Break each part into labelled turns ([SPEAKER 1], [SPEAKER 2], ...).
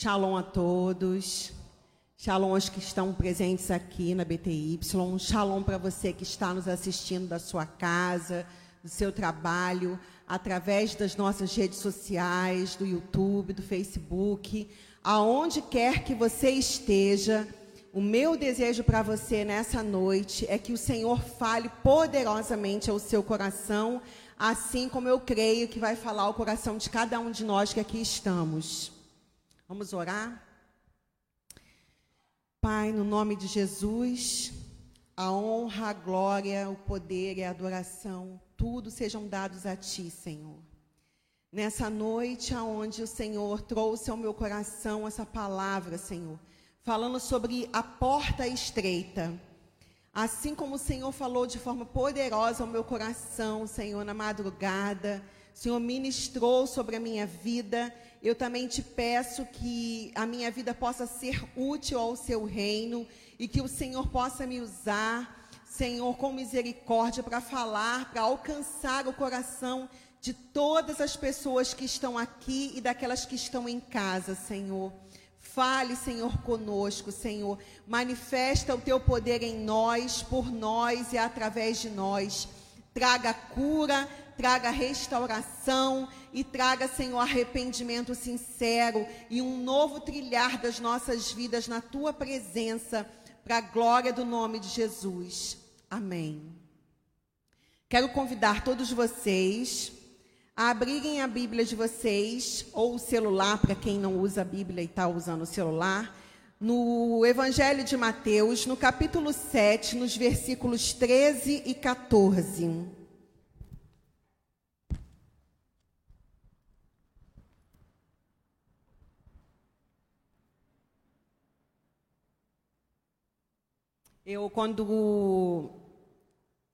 [SPEAKER 1] Shalom a todos. Shalom aos que estão presentes aqui na BTY. Shalom para você que está nos assistindo da sua casa, do seu trabalho, através das nossas redes sociais, do YouTube, do Facebook, aonde quer que você esteja. O meu desejo para você nessa noite é que o Senhor fale poderosamente ao seu coração, assim como eu creio que vai falar o coração de cada um de nós que aqui estamos. Vamos orar? Pai, no nome de Jesus, a honra, a glória, o poder e a adoração, tudo sejam dados a Ti, Senhor. Nessa noite aonde o Senhor trouxe ao meu coração essa palavra, Senhor, falando sobre a porta estreita. Assim como o Senhor falou de forma poderosa ao meu coração, Senhor, na madrugada, o Senhor ministrou sobre a minha vida eu também te peço que a minha vida possa ser útil ao seu reino e que o Senhor possa me usar, Senhor, com misericórdia para falar, para alcançar o coração de todas as pessoas que estão aqui e daquelas que estão em casa, Senhor. Fale, Senhor, conosco, Senhor. Manifesta o teu poder em nós, por nós e através de nós. Traga cura, traga restauração e traga, Senhor, arrependimento sincero e um novo trilhar das nossas vidas na tua presença, para a glória do nome de Jesus. Amém. Quero convidar todos vocês a abrirem a Bíblia de vocês, ou o celular, para quem não usa a Bíblia e está usando o celular, no Evangelho de Mateus, no capítulo 7, nos versículos 13 e 14. Eu, quando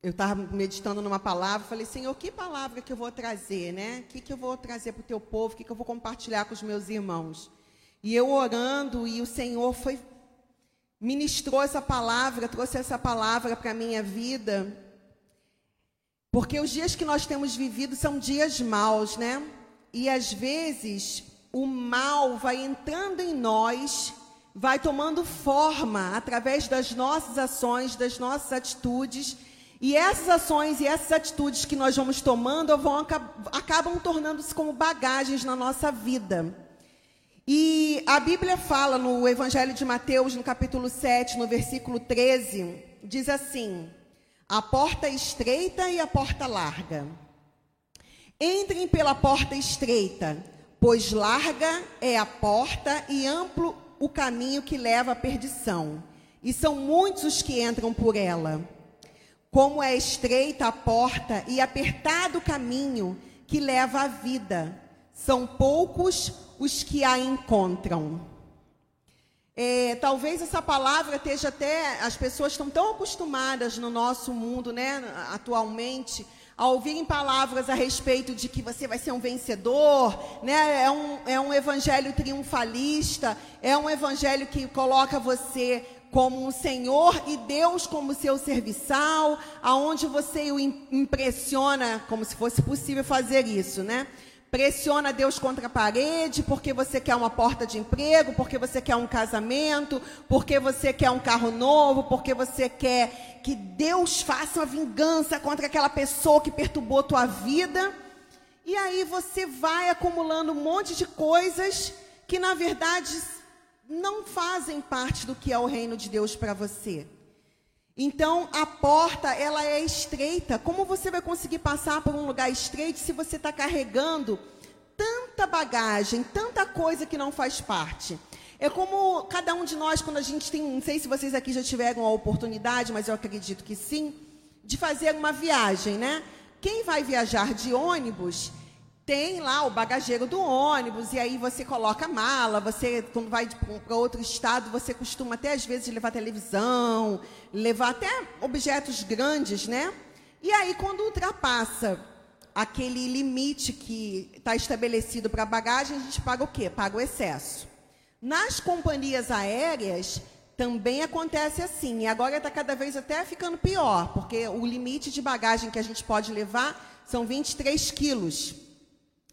[SPEAKER 1] eu estava meditando numa palavra, falei, Senhor, que palavra que eu vou trazer, né? O que, que eu vou trazer para o teu povo? O que, que eu vou compartilhar com os meus irmãos? E eu orando, e o Senhor foi, ministrou essa palavra, trouxe essa palavra para a minha vida. Porque os dias que nós temos vivido são dias maus, né? E às vezes o mal vai entrando em nós vai tomando forma através das nossas ações, das nossas atitudes. E essas ações e essas atitudes que nós vamos tomando vão, acabam tornando-se como bagagens na nossa vida. E a Bíblia fala no Evangelho de Mateus, no capítulo 7, no versículo 13, diz assim: A porta estreita e a porta larga. Entrem pela porta estreita, pois larga é a porta e amplo o caminho que leva à perdição, e são muitos os que entram por ela. Como é estreita a porta e apertado o caminho que leva à vida, são poucos os que a encontram. É, talvez essa palavra esteja até. As pessoas estão tão acostumadas no nosso mundo, né, atualmente, a ouvirem palavras a respeito de que você vai ser um vencedor, né? é, um, é um evangelho triunfalista, é um evangelho que coloca você como um Senhor e Deus como seu serviçal, aonde você o impressiona, como se fosse possível fazer isso, né? Pressiona Deus contra a parede porque você quer uma porta de emprego, porque você quer um casamento, porque você quer um carro novo, porque você quer que Deus faça uma vingança contra aquela pessoa que perturbou tua vida. E aí você vai acumulando um monte de coisas que na verdade não fazem parte do que é o reino de Deus para você. Então, a porta, ela é estreita. Como você vai conseguir passar por um lugar estreito se você está carregando tanta bagagem, tanta coisa que não faz parte? É como cada um de nós, quando a gente tem, não sei se vocês aqui já tiveram a oportunidade, mas eu acredito que sim, de fazer uma viagem, né? Quem vai viajar de ônibus, tem lá o bagageiro do ônibus, e aí você coloca a mala, você, quando vai para outro estado, você costuma até às vezes levar televisão, levar até objetos grandes, né? E aí, quando ultrapassa aquele limite que está estabelecido para bagagem, a gente paga o quê? Paga o excesso. Nas companhias aéreas, também acontece assim, e agora está cada vez até ficando pior, porque o limite de bagagem que a gente pode levar são 23 quilos.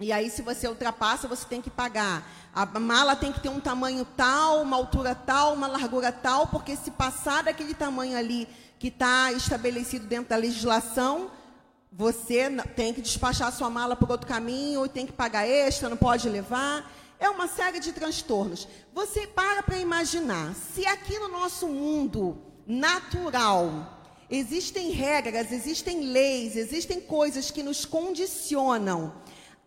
[SPEAKER 1] E aí, se você ultrapassa, você tem que pagar. A mala tem que ter um tamanho tal, uma altura tal, uma largura tal, porque se passar daquele tamanho ali que está estabelecido dentro da legislação, você tem que despachar sua mala por outro caminho, ou tem que pagar extra, não pode levar. É uma série de transtornos. Você para para imaginar, se aqui no nosso mundo natural existem regras, existem leis, existem coisas que nos condicionam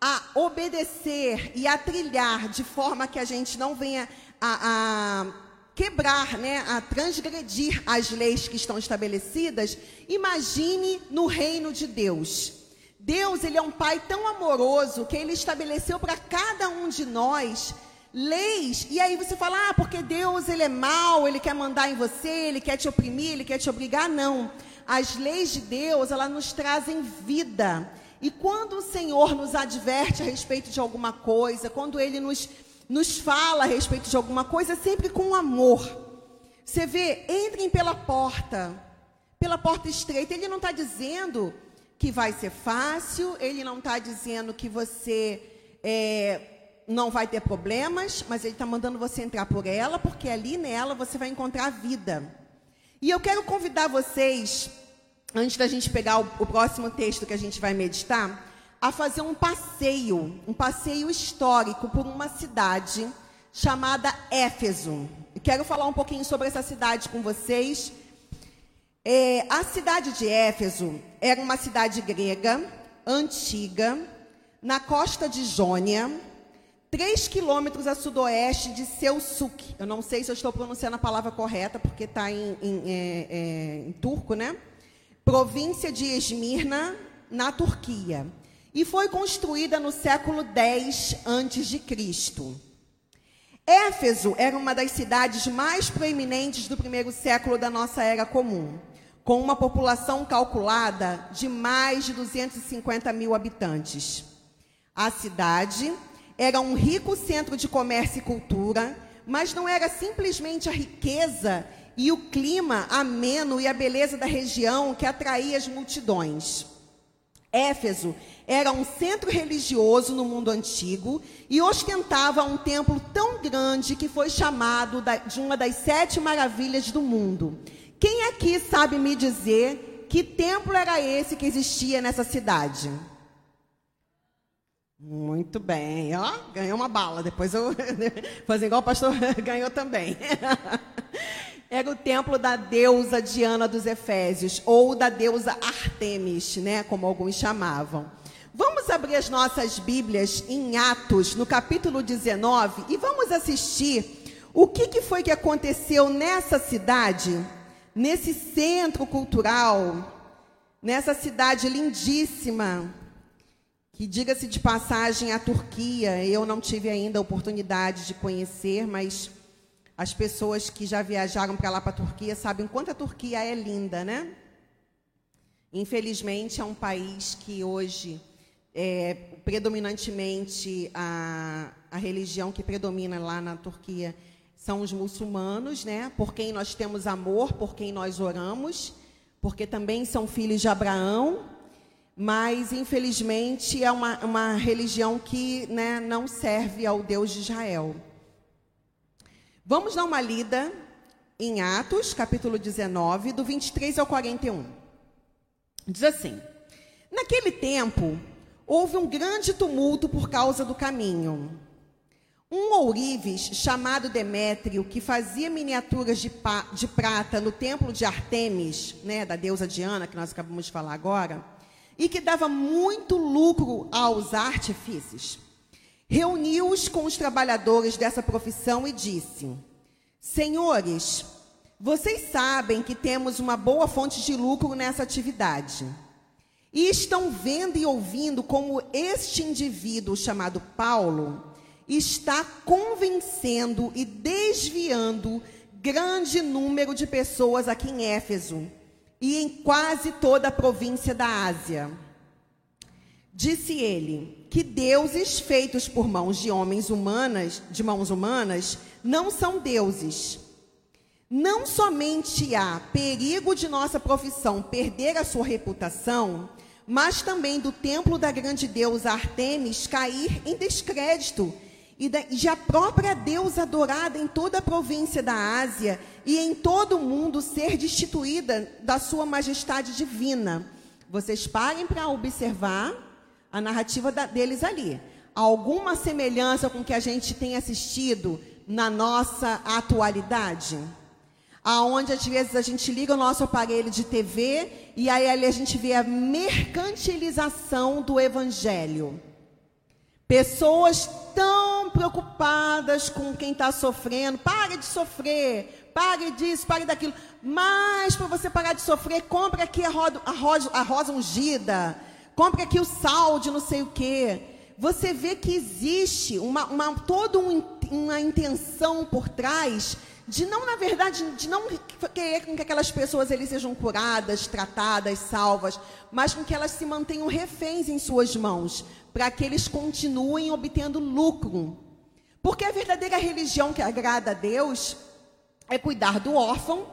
[SPEAKER 1] a obedecer e a trilhar de forma que a gente não venha a, a quebrar, né, a transgredir as leis que estão estabelecidas, imagine no reino de Deus. Deus, ele é um pai tão amoroso que ele estabeleceu para cada um de nós leis. E aí você fala: "Ah, porque Deus, ele é mau, ele quer mandar em você, ele quer te oprimir, ele quer te obrigar". Não. As leis de Deus, elas nos trazem vida. E quando o Senhor nos adverte a respeito de alguma coisa, quando ele nos nos fala a respeito de alguma coisa, sempre com amor. Você vê, entrem pela porta, pela porta estreita. Ele não está dizendo que vai ser fácil, ele não está dizendo que você é, não vai ter problemas, mas ele está mandando você entrar por ela, porque ali nela você vai encontrar vida. E eu quero convidar vocês, antes da gente pegar o, o próximo texto que a gente vai meditar, a fazer um passeio, um passeio histórico por uma cidade chamada Éfeso. E quero falar um pouquinho sobre essa cidade com vocês. É, a cidade de Éfeso era uma cidade grega, antiga, na costa de Jônia, três quilômetros a sudoeste de Selçuk. Eu não sei se eu estou pronunciando a palavra correta, porque está em, em, é, é, em turco, né? Província de Esmirna, na Turquia e foi construída no século 10 antes de Cristo. Éfeso era uma das cidades mais proeminentes do primeiro século da nossa era comum, com uma população calculada de mais de 250 mil habitantes. A cidade era um rico centro de comércio e cultura, mas não era simplesmente a riqueza e o clima ameno e a beleza da região que atraía as multidões. Éfeso era um centro religioso no mundo antigo e ostentava um templo tão grande que foi chamado de uma das sete maravilhas do mundo. Quem aqui sabe me dizer que templo era esse que existia nessa cidade? Muito bem, ó, ganhou uma bala. Depois eu fazer igual o pastor ganhou também. Era o templo da deusa Diana dos Efésios, ou da deusa Artemis, né, como alguns chamavam. Vamos abrir as nossas Bíblias em Atos, no capítulo 19, e vamos assistir o que, que foi que aconteceu nessa cidade, nesse centro cultural, nessa cidade lindíssima, que diga-se de passagem a Turquia, eu não tive ainda a oportunidade de conhecer, mas as pessoas que já viajaram para lá para a Turquia sabem quanto a Turquia é linda, né? Infelizmente, é um país que hoje, é, predominantemente, a, a religião que predomina lá na Turquia são os muçulmanos, né? Por quem nós temos amor, por quem nós oramos, porque também são filhos de Abraão, mas infelizmente é uma, uma religião que né, não serve ao Deus de Israel. Vamos dar uma lida em Atos, capítulo 19, do 23 ao 41. Diz assim: Naquele tempo, houve um grande tumulto por causa do caminho. Um ourives chamado Demétrio, que fazia miniaturas de, de, prata no templo de Artemis, né, da deusa Diana, que nós acabamos de falar agora, e que dava muito lucro aos artífices, reuniu-os com os trabalhadores dessa profissão e disse: Senhores, vocês sabem que temos uma boa fonte de lucro nessa atividade. E estão vendo e ouvindo como este indivíduo chamado Paulo está convencendo e desviando grande número de pessoas aqui em Éfeso e em quase toda a província da Ásia. Disse ele que deuses feitos por mãos de homens humanas, de mãos humanas, não são deuses. Não somente há perigo de nossa profissão perder a sua reputação, mas também do templo da grande deusa Artemis cair em descrédito, e de a própria deusa adorada em toda a província da Ásia e em todo o mundo ser destituída da sua majestade divina. Vocês parem para observar a narrativa da, deles ali. Alguma semelhança com o que a gente tem assistido na nossa atualidade? aonde às vezes a gente liga o nosso aparelho de TV e aí ali a gente vê a mercantilização do evangelho. Pessoas tão preocupadas com quem está sofrendo, pare de sofrer, pare disso, pare daquilo. Mas para você parar de sofrer, compre aqui a, roda, a, a rosa ungida, compre aqui o sal de não sei o quê. Você vê que existe uma, uma toda um, uma intenção por trás de não, na verdade, de não querer que aquelas pessoas eles sejam curadas, tratadas, salvas, mas com que elas se mantenham reféns em suas mãos, para que eles continuem obtendo lucro. Porque a verdadeira religião que agrada a Deus é cuidar do órfão,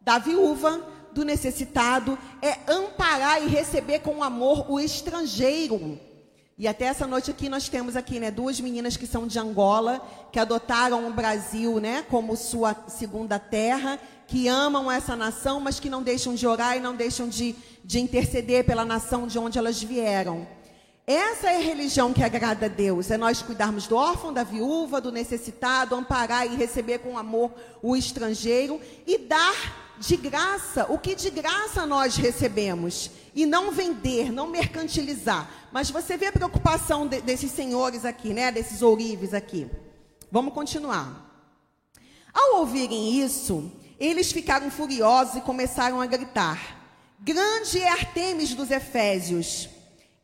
[SPEAKER 1] da viúva, do necessitado, é amparar e receber com amor o estrangeiro. E até essa noite aqui nós temos aqui, né, duas meninas que são de Angola, que adotaram o Brasil, né, como sua segunda terra, que amam essa nação, mas que não deixam de orar e não deixam de, de interceder pela nação de onde elas vieram. Essa é a religião que agrada a Deus, é nós cuidarmos do órfão, da viúva, do necessitado, amparar e receber com amor o estrangeiro e dar de graça o que de graça nós recebemos e não vender, não mercantilizar. Mas você vê a preocupação de, desses senhores aqui, né? Desses ourives aqui. Vamos continuar. Ao ouvirem isso, eles ficaram furiosos e começaram a gritar: Grande é Artemis dos Efésios!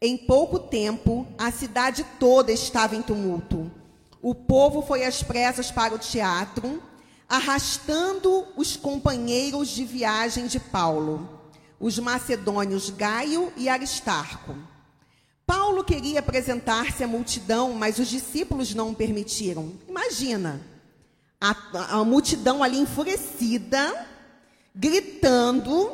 [SPEAKER 1] Em pouco tempo, a cidade toda estava em tumulto. O povo foi às pressas para o teatro arrastando os companheiros de viagem de Paulo, os macedônios Gaio e Aristarco. Paulo queria apresentar-se à multidão, mas os discípulos não o permitiram. Imagina, a, a multidão ali enfurecida, gritando.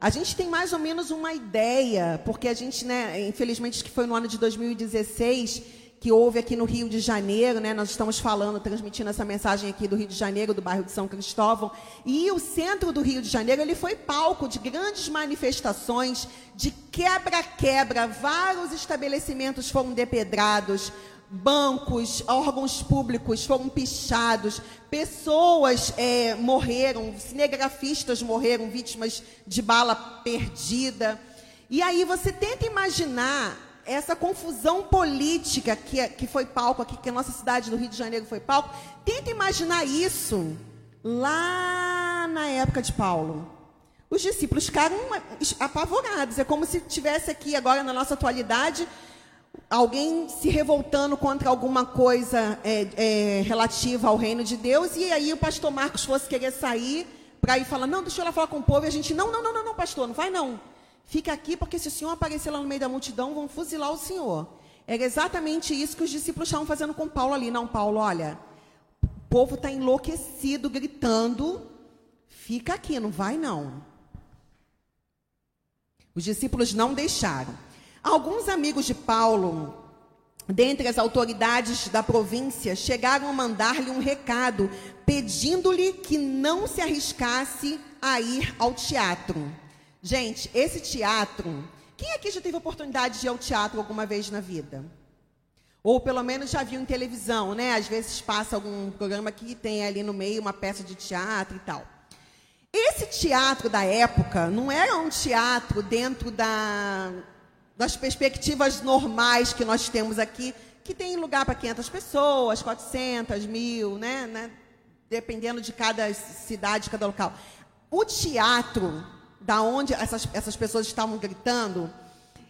[SPEAKER 1] A gente tem mais ou menos uma ideia, porque a gente, né, infelizmente, que foi no ano de 2016 que houve aqui no Rio de Janeiro, né? Nós estamos falando, transmitindo essa mensagem aqui do Rio de Janeiro, do bairro de São Cristóvão, e o centro do Rio de Janeiro, ele foi palco de grandes manifestações, de quebra-quebra, vários estabelecimentos foram depedrados, bancos, órgãos públicos foram pichados, pessoas é, morreram, cinegrafistas morreram vítimas de bala perdida. E aí você tenta imaginar essa confusão política que, que foi palco aqui, que a nossa cidade do Rio de Janeiro foi palco, tenta imaginar isso lá na época de Paulo. Os discípulos ficaram apavorados. É como se tivesse aqui agora na nossa atualidade alguém se revoltando contra alguma coisa é, é, relativa ao reino de Deus e aí o pastor Marcos fosse querer sair para ir falar, não, deixa eu lá falar com o povo e a gente, não, não, não, não, não, pastor, não vai não. Fica aqui porque se o senhor aparecer lá no meio da multidão, vão fuzilar o senhor. Era exatamente isso que os discípulos estavam fazendo com Paulo ali. Não, Paulo, olha, o povo está enlouquecido, gritando. Fica aqui, não vai não. Os discípulos não deixaram. Alguns amigos de Paulo, dentre as autoridades da província, chegaram a mandar-lhe um recado, pedindo-lhe que não se arriscasse a ir ao teatro. Gente, esse teatro. Quem aqui já teve oportunidade de ir ao teatro alguma vez na vida? Ou pelo menos já viu em televisão, né? Às vezes passa algum programa que tem ali no meio uma peça de teatro e tal. Esse teatro da época não era um teatro dentro da, das perspectivas normais que nós temos aqui, que tem lugar para 500 pessoas, 400, mil, né? né? Dependendo de cada cidade, cada local. O teatro da onde essas, essas pessoas estavam gritando,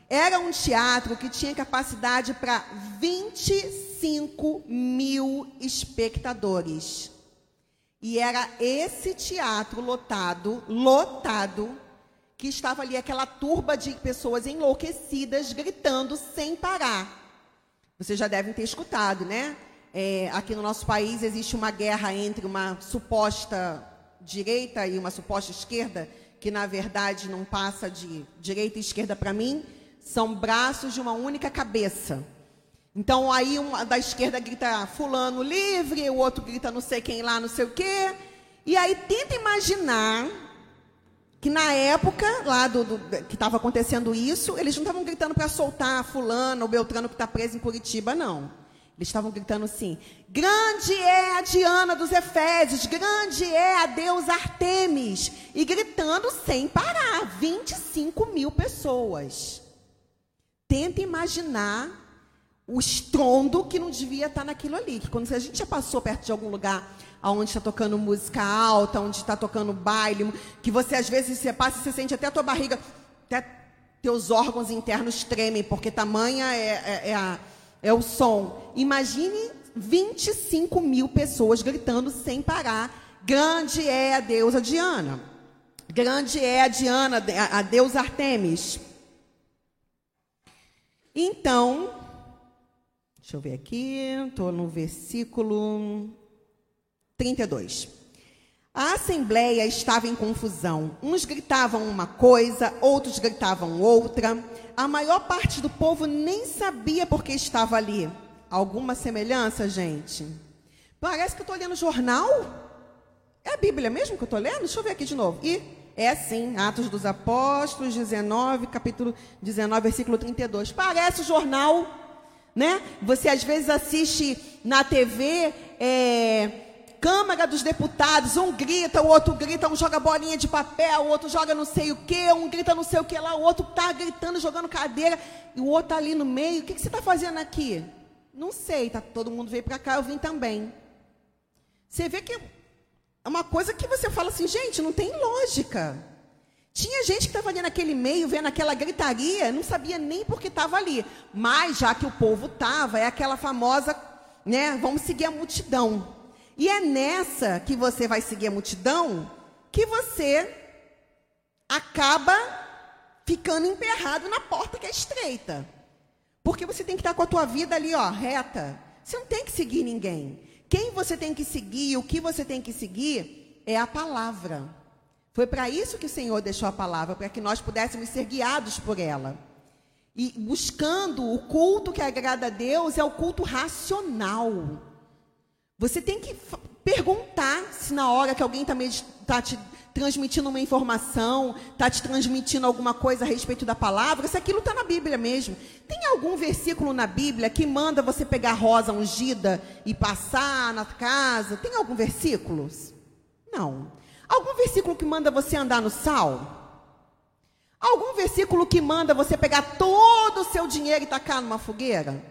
[SPEAKER 1] era um teatro que tinha capacidade para 25 mil espectadores. E era esse teatro lotado, lotado, que estava ali aquela turba de pessoas enlouquecidas gritando sem parar. Vocês já devem ter escutado, né? É, aqui no nosso país existe uma guerra entre uma suposta direita e uma suposta esquerda que na verdade não passa de direita e esquerda para mim, são braços de uma única cabeça. Então aí um da esquerda grita fulano livre, o outro grita não sei quem lá, não sei o quê. E aí tenta imaginar que na época lá do, do que estava acontecendo isso, eles não estavam gritando para soltar fulano ou Beltrano que está preso em Curitiba, não. Eles estavam gritando assim: Grande é a Diana dos Efésios, grande é a deusa Artemis. E gritando sem parar: 25 mil pessoas. Tenta imaginar o estrondo que não devia estar naquilo ali. Que quando a gente já passou perto de algum lugar onde está tocando música alta, onde está tocando baile, que você às vezes você passa e você sente até a tua barriga, até teus órgãos internos tremem, porque tamanha é, é, é, a, é o som. Imagine 25 mil pessoas gritando sem parar. Grande é a deusa Diana. Grande é a Diana, a, deusa Artemis. Então, Deixa eu ver aqui, estou no versículo 32. A assembleia estava em confusão. Uns gritavam uma coisa, outros gritavam outra. A maior parte do povo nem sabia por que estava ali. Alguma semelhança, gente? Parece que eu estou lendo jornal. É a Bíblia mesmo que eu estou lendo? Deixa eu ver aqui de novo. E é sim, Atos dos Apóstolos, 19, capítulo 19, versículo 32. Parece jornal né? Você às vezes assiste na TV é, Câmara dos Deputados, um grita, o outro grita, um joga bolinha de papel, o outro joga não sei o que, um grita não sei o que lá, o outro está gritando, jogando cadeira, e o outro está ali no meio. O que, que você está fazendo aqui? Não sei, tá, todo mundo veio para cá, eu vim também. Você vê que é uma coisa que você fala assim, gente, não tem lógica. Tinha gente que estava ali naquele meio, vendo aquela gritaria, não sabia nem por que estava ali. Mas, já que o povo estava, é aquela famosa, né? Vamos seguir a multidão. E é nessa que você vai seguir a multidão que você acaba ficando emperrado na porta que é estreita. Porque você tem que estar com a tua vida ali, ó, reta. Você não tem que seguir ninguém. Quem você tem que seguir, o que você tem que seguir, é a palavra. Foi para isso que o Senhor deixou a palavra, para que nós pudéssemos ser guiados por ela. E buscando o culto que agrada a Deus é o culto racional. Você tem que perguntar se na hora que alguém está tá te transmitindo uma informação, está te transmitindo alguma coisa a respeito da palavra, se aquilo está na Bíblia mesmo. Tem algum versículo na Bíblia que manda você pegar rosa ungida e passar na casa? Tem algum versículo? Não. Algum versículo que manda você andar no sal? Algum versículo que manda você pegar todo o seu dinheiro e tacar numa fogueira?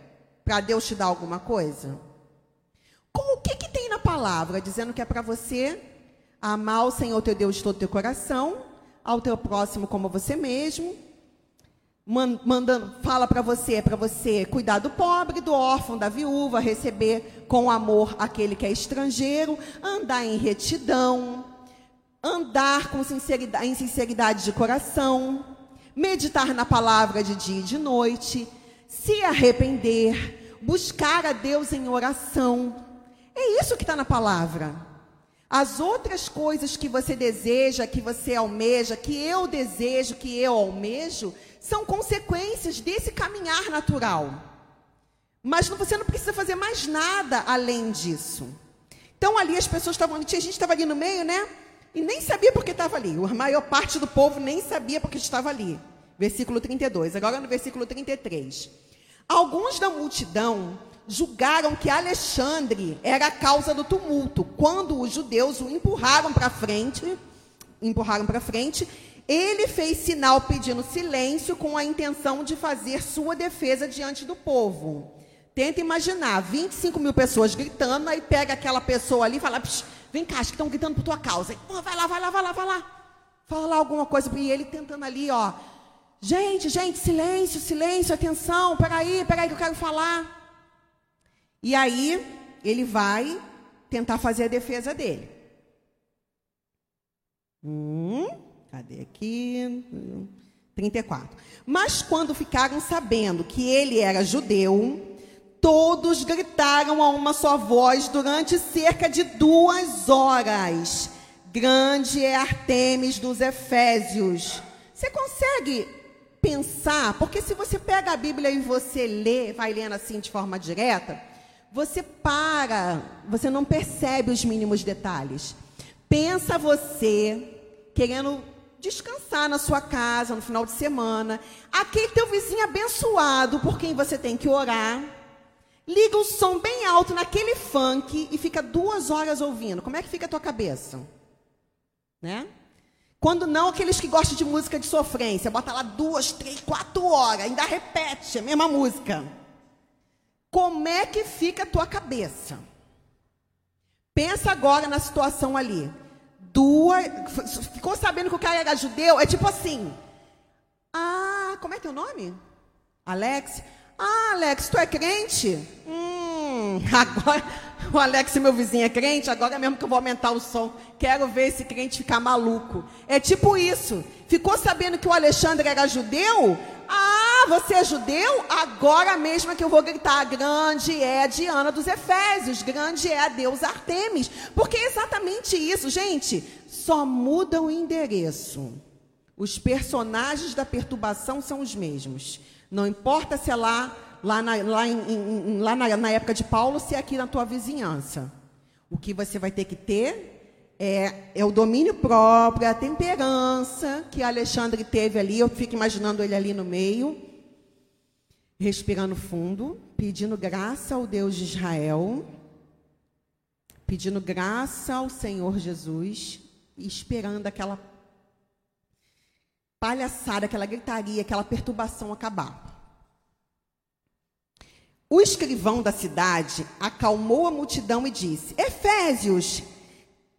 [SPEAKER 1] Para Deus te dar alguma coisa? Com o que, que tem na palavra? Dizendo que é para você amar o Senhor teu Deus de todo o teu coração, ao teu próximo como você mesmo. Mandando, fala para você, é para você cuidar do pobre, do órfão, da viúva, receber com amor aquele que é estrangeiro, andar em retidão, andar com sinceridade, em sinceridade de coração, meditar na palavra de dia e de noite, se arrepender, buscar a Deus em oração. É isso que está na palavra. As outras coisas que você deseja, que você almeja, que eu desejo, que eu almejo, são consequências desse caminhar natural. Mas você não precisa fazer mais nada além disso. Então ali as pessoas estavam, a gente estava ali no meio, né? E nem sabia porque estava ali. A maior parte do povo nem sabia porque estava ali. Versículo 32. Agora no versículo 33. Alguns da multidão julgaram que Alexandre era a causa do tumulto. Quando os judeus o empurraram para frente, empurraram para frente, ele fez sinal pedindo silêncio com a intenção de fazer sua defesa diante do povo. Tenta imaginar, 25 mil pessoas gritando, aí pega aquela pessoa ali e fala, vem cá, acho que estão gritando por tua causa. Oh, vai lá, vai lá, vai lá, vai lá. Fala lá alguma coisa, e ele tentando ali, ó. Gente, gente, silêncio, silêncio, atenção, peraí, peraí que eu quero falar. E aí, ele vai tentar fazer a defesa dele. Hum, cadê aqui? 34. Mas quando ficaram sabendo que ele era judeu, Todos gritaram a uma só voz durante cerca de duas horas. Grande é Artemis dos Efésios. Você consegue pensar, porque se você pega a Bíblia e você lê, vai lendo assim de forma direta, você para, você não percebe os mínimos detalhes. Pensa você querendo descansar na sua casa no final de semana, aquele teu vizinho abençoado por quem você tem que orar, liga o som bem alto naquele funk e fica duas horas ouvindo. Como é que fica a tua cabeça? Né? Quando não, aqueles que gostam de música de sofrência, bota lá duas, três, quatro horas, ainda repete a mesma música. Como é que fica a tua cabeça? Pensa agora na situação ali. Duas, ficou sabendo que o cara era judeu? É tipo assim. Ah, como é teu nome? Alex? Ah, Alex, tu é crente? Hum, agora o Alex, meu vizinho, é crente, agora mesmo que eu vou aumentar o som. Quero ver esse crente ficar maluco. É tipo isso. Ficou sabendo que o Alexandre era judeu? Ah, você é judeu? Agora mesmo é que eu vou gritar: grande é a Diana dos Efésios, grande é a deusa Artemis. Porque é exatamente isso, gente. Só muda o endereço. Os personagens da perturbação são os mesmos. Não importa se é lá lá, na, lá, em, em, lá na, na época de Paulo, se é aqui na tua vizinhança. O que você vai ter que ter é, é, o domínio próprio, a temperança que Alexandre teve ali. Eu fico imaginando ele ali no meio, respirando fundo, pedindo graça ao Deus de Israel, pedindo graça ao Senhor Jesus esperando aquela palhaçada, aquela gritaria, aquela perturbação acabar. O escrivão da cidade acalmou a multidão e disse: Efésios,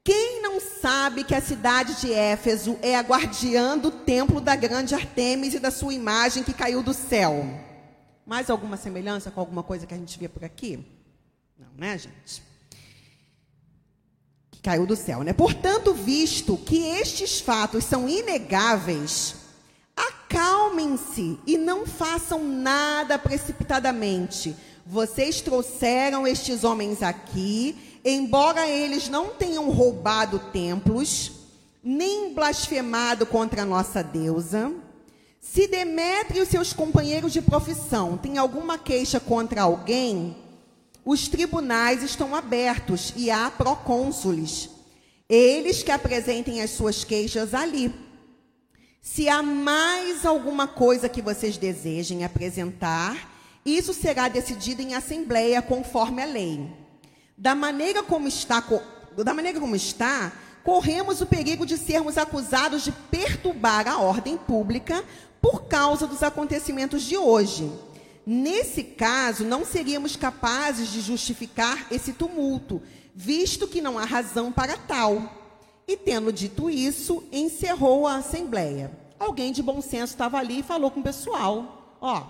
[SPEAKER 1] quem não sabe que a cidade de Éfeso é a guardiã do templo da grande Artemis e da sua imagem que caiu do céu? Mais alguma semelhança com alguma coisa que a gente vê por aqui? Não, né, gente? Que caiu do céu, né? Portanto, visto que estes fatos são inegáveis, acalmem-se e não façam nada precipitadamente. Vocês trouxeram estes homens aqui, embora eles não tenham roubado templos, nem blasfemado contra a nossa deusa. Se Demétrio e os seus companheiros de profissão têm alguma queixa contra alguém, os tribunais estão abertos e há procônsules. Eles que apresentem as suas queixas ali. Se há mais alguma coisa que vocês desejem apresentar, isso será decidido em assembleia conforme a lei. Da maneira como está, da maneira como está, corremos o perigo de sermos acusados de perturbar a ordem pública por causa dos acontecimentos de hoje. Nesse caso, não seríamos capazes de justificar esse tumulto, visto que não há razão para tal. E tendo dito isso, encerrou a assembleia. Alguém de bom senso estava ali e falou com o pessoal: Ó,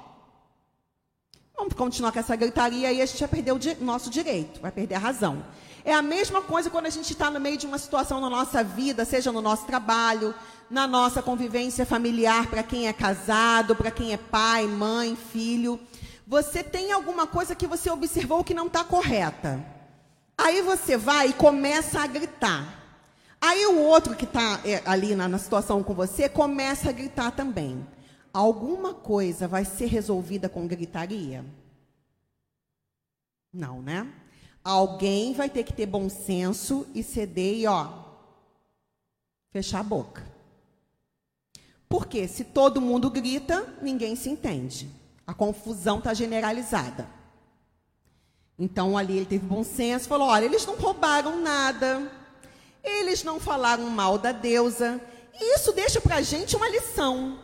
[SPEAKER 1] vamos continuar com essa gritaria e a gente vai perder o nosso direito, vai perder a razão. É a mesma coisa quando a gente está no meio de uma situação na nossa vida, seja no nosso trabalho, na nossa convivência familiar, para quem é casado, para quem é pai, mãe, filho. Você tem alguma coisa que você observou que não está correta. Aí você vai e começa a gritar. Aí o outro que está é, ali na, na situação com você começa a gritar também. Alguma coisa vai ser resolvida com gritaria? Não, né? Alguém vai ter que ter bom senso e ceder e, ó, fechar a boca. Porque se todo mundo grita, ninguém se entende. A confusão está generalizada. Então ali ele teve bom senso, falou: olha, eles não roubaram nada. Eles não falaram mal da deusa. E isso deixa para a gente uma lição.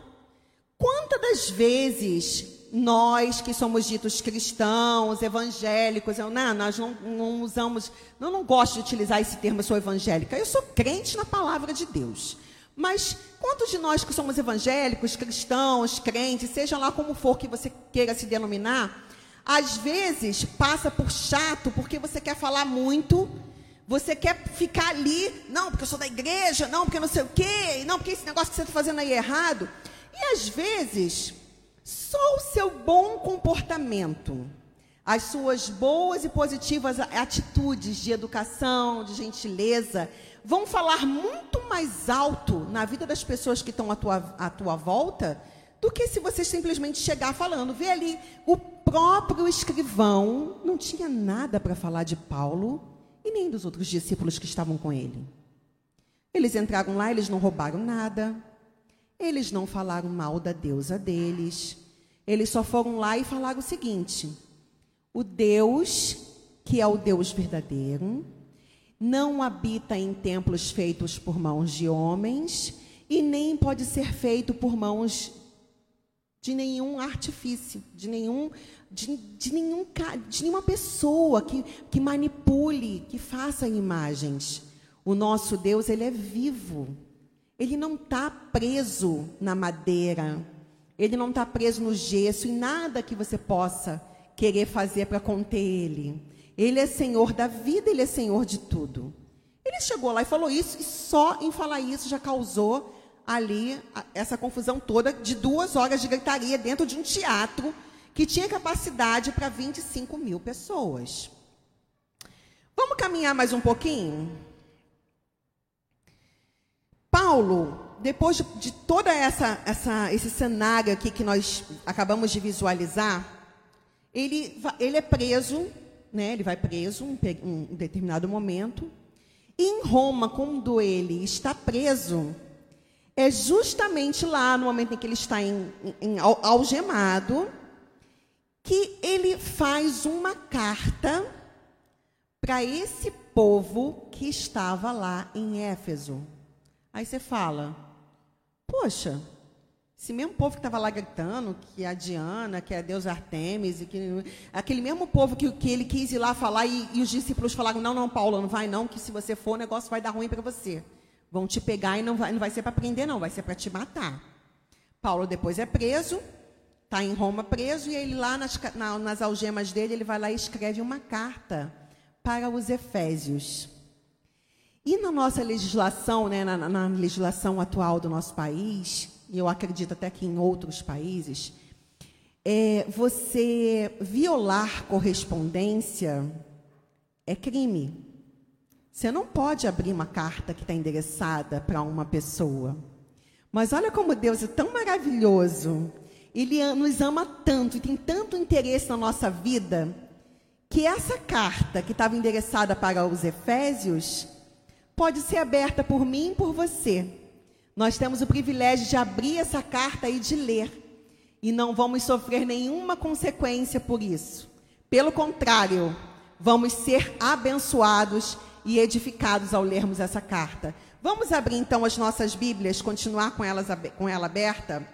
[SPEAKER 1] Quantas das vezes nós que somos ditos cristãos, evangélicos, eu, não, nós não, não usamos, eu não gosto de utilizar esse termo, eu sou evangélica, eu sou crente na palavra de Deus. Mas quantos de nós que somos evangélicos, cristãos, crentes, seja lá como for que você queira se denominar, às vezes passa por chato porque você quer falar muito você quer ficar ali, não, porque eu sou da igreja, não, porque não sei o quê, não, porque esse negócio que você está fazendo aí é errado. E às vezes, só o seu bom comportamento, as suas boas e positivas atitudes de educação, de gentileza, vão falar muito mais alto na vida das pessoas que estão à tua, à tua volta do que se você simplesmente chegar falando. Vê ali, o próprio escrivão não tinha nada para falar de Paulo e nem dos outros discípulos que estavam com ele. Eles entraram lá, eles não roubaram nada, eles não falaram mal da deusa deles, eles só foram lá e falaram o seguinte: o Deus, que é o Deus verdadeiro, não habita em templos feitos por mãos de homens e nem pode ser feito por mãos de nenhum artifício, de nenhum de, de, nenhum, de nenhuma pessoa que, que manipule, que faça imagens. O nosso Deus, ele é vivo. Ele não está preso na madeira. Ele não está preso no gesso e nada que você possa querer fazer para conter ele. Ele é Senhor da vida, ele é Senhor de tudo. Ele chegou lá e falou isso, e só em falar isso já causou ali essa confusão toda de duas horas de gritaria dentro de um teatro que tinha capacidade para 25 mil pessoas. Vamos caminhar mais um pouquinho? Paulo, depois de, de toda essa, essa, esse cenário aqui que nós acabamos de visualizar, ele, ele é preso, né? Ele vai preso em um, um determinado momento. E em Roma, quando ele está preso, é justamente lá, no momento em que ele está em, em, algemado, que ele faz uma carta para esse povo que estava lá em Éfeso. Aí você fala, poxa, esse mesmo povo que estava lá gritando, que é a Diana, que é a deusa Artemis, e que, aquele mesmo povo que, que ele quis ir lá falar e, e os discípulos falaram, não, não, Paulo, não vai não, que se você for o negócio vai dar ruim para você. Vão te pegar e não vai, não vai ser para prender, não, vai ser para te matar. Paulo depois é preso, está em Roma preso, e ele lá nas, na, nas algemas dele, ele vai lá e escreve uma carta para os Efésios. E na nossa legislação, né, na, na legislação atual do nosso país, e eu acredito até que em outros países, é, você violar correspondência é crime. Você não pode abrir uma carta que está endereçada para uma pessoa. Mas olha como Deus é tão maravilhoso. Ele nos ama tanto e tem tanto interesse na nossa vida, que essa carta que estava endereçada para os Efésios pode ser aberta por mim e por você. Nós temos o privilégio de abrir essa carta e de ler. E não vamos sofrer nenhuma consequência por isso. Pelo contrário, vamos ser abençoados e edificados ao lermos essa carta. Vamos abrir então as nossas Bíblias, continuar com, elas, com ela aberta?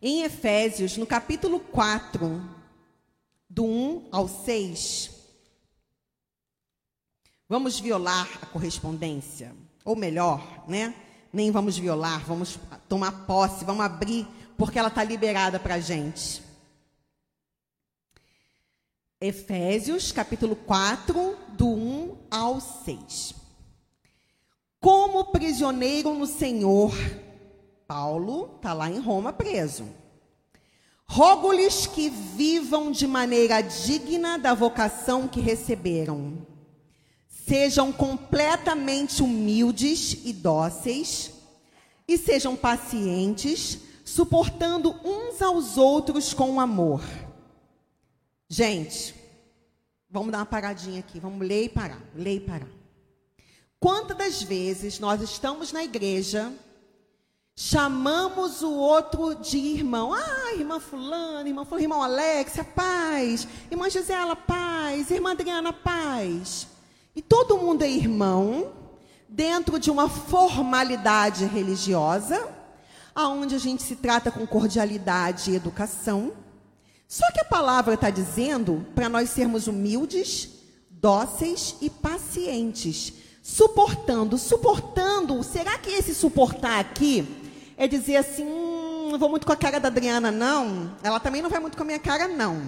[SPEAKER 1] Em Efésios, no capítulo 4, do 1 ao 6. Vamos violar a correspondência. Ou melhor, né? Nem vamos violar, vamos tomar posse, vamos abrir, porque ela está liberada para a gente. Efésios, capítulo 4, do 1 ao 6. Como prisioneiro no Senhor, Paulo está lá em Roma preso. Rogo-lhes que vivam de maneira digna da vocação que receberam. Sejam completamente humildes e dóceis, e sejam pacientes, suportando uns aos outros com amor Gente, vamos dar uma paradinha aqui, vamos ler e parar, ler e parar. Quantas das vezes nós estamos na igreja, chamamos o outro de irmão? Ah, irmã fulana, irmã fulana, irmão Alexia, paz. Irmã Gisela, paz. Irmã Adriana, paz. E todo mundo é irmão, dentro de uma formalidade religiosa, aonde a gente se trata com cordialidade e educação só que a palavra está dizendo para nós sermos humildes, dóceis e pacientes, suportando, suportando. Será que esse suportar aqui é dizer assim, hum, não vou muito com a cara da Adriana, não? Ela também não vai muito com a minha cara, não.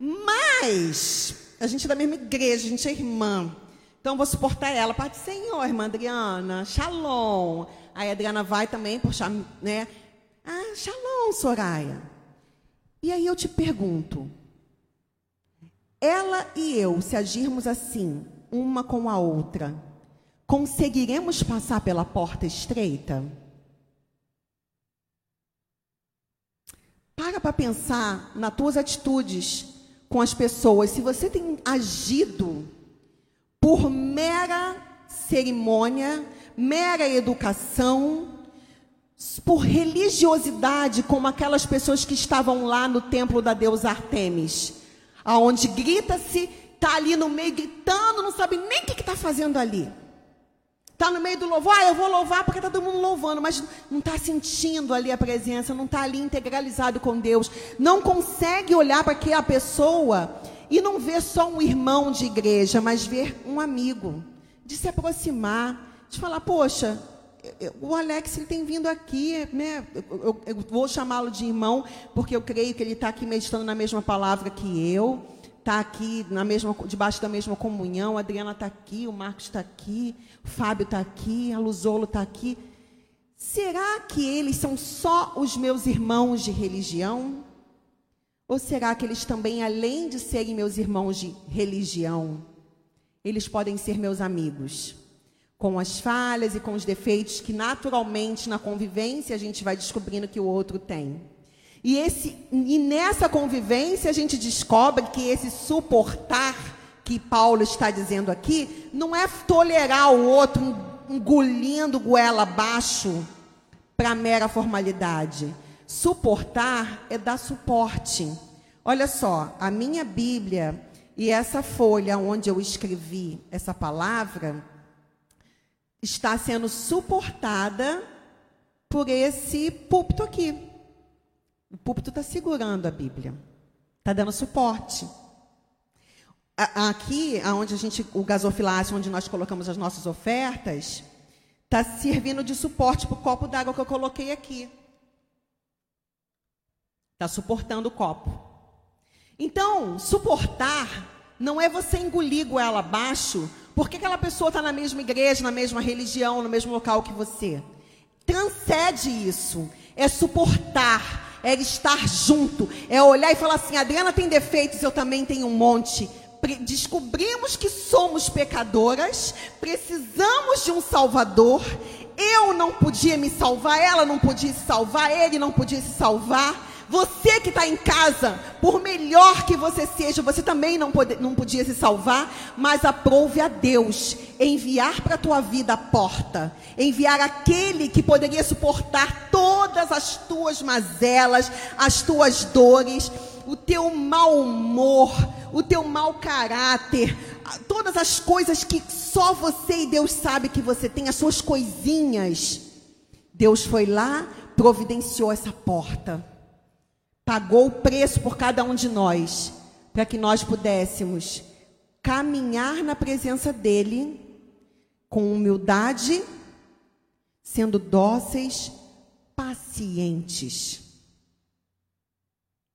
[SPEAKER 1] Mas a gente é da mesma igreja, a gente é irmã. Então vou suportar ela. Pai do Senhor, irmã Adriana, shalom. Aí a Adriana vai também, puxar, né? Ah, shalom, Soraya. E aí eu te pergunto: ela e eu, se agirmos assim, uma com a outra, conseguiremos passar pela porta estreita? Para para pensar nas tuas atitudes com as pessoas. Se você tem agido por mera cerimônia, mera educação, por religiosidade, como aquelas pessoas que estavam lá no templo da deusa Artemis, aonde grita-se, tá ali no meio gritando, não sabe nem o que está fazendo ali. Está no meio do louvor, ah, eu vou louvar porque está todo mundo louvando, mas não está sentindo ali a presença, não está ali integralizado com Deus, não consegue olhar para aquela pessoa e não ver só um irmão de igreja, mas ver um amigo, de se aproximar, de falar, poxa, o Alex ele tem vindo aqui, né? Eu, eu, vou chamá-lo de irmão, porque eu creio que ele está aqui meditando na mesma palavra que eu, está aqui na mesma, debaixo da mesma comunhão. A Adriana está aqui, o Marcos está aqui, o Fábio está aqui, a Luzolo está aqui. Será que eles são só os meus irmãos de religião? Ou será que eles também, além de serem meus irmãos de religião, eles podem ser meus amigos? com as falhas e com os defeitos que naturalmente na convivência a gente vai descobrindo que o outro tem. E, esse, e nessa convivência a gente descobre que esse suportar que Paulo está dizendo aqui não é tolerar o outro engolindo goela abaixo para mera formalidade. Suportar é dar suporte. Olha só, a minha Bíblia e essa folha onde eu escrevi essa palavra, está sendo suportada por esse púlpito aqui. O púlpito está segurando a Bíblia, está dando suporte. Aqui, onde a gente, o gasofilácio, onde nós colocamos as nossas ofertas, está servindo de suporte para o copo d'água que eu coloquei aqui. Está suportando o copo. Então, suportar não é você engolir goela abaixo por que aquela pessoa está na mesma igreja, na mesma religião, no mesmo local que você? Transcende isso. É suportar, é estar junto, é olhar e falar assim: Adriana tem defeitos, eu também tenho um monte. Descobrimos que somos pecadoras, precisamos de um Salvador. Eu não podia me salvar, ela não podia se salvar, ele não podia se salvar. Você que está em casa, por melhor que você seja, você também não, pode, não podia se salvar, mas aprove a Deus enviar para a tua vida a porta, enviar aquele que poderia suportar todas as tuas mazelas, as tuas dores, o teu mau humor, o teu mau caráter, todas as coisas que só você e Deus sabe que você tem, as suas coisinhas. Deus foi lá, providenciou essa porta pagou o preço por cada um de nós, para que nós pudéssemos caminhar na presença dEle com humildade, sendo dóceis, pacientes.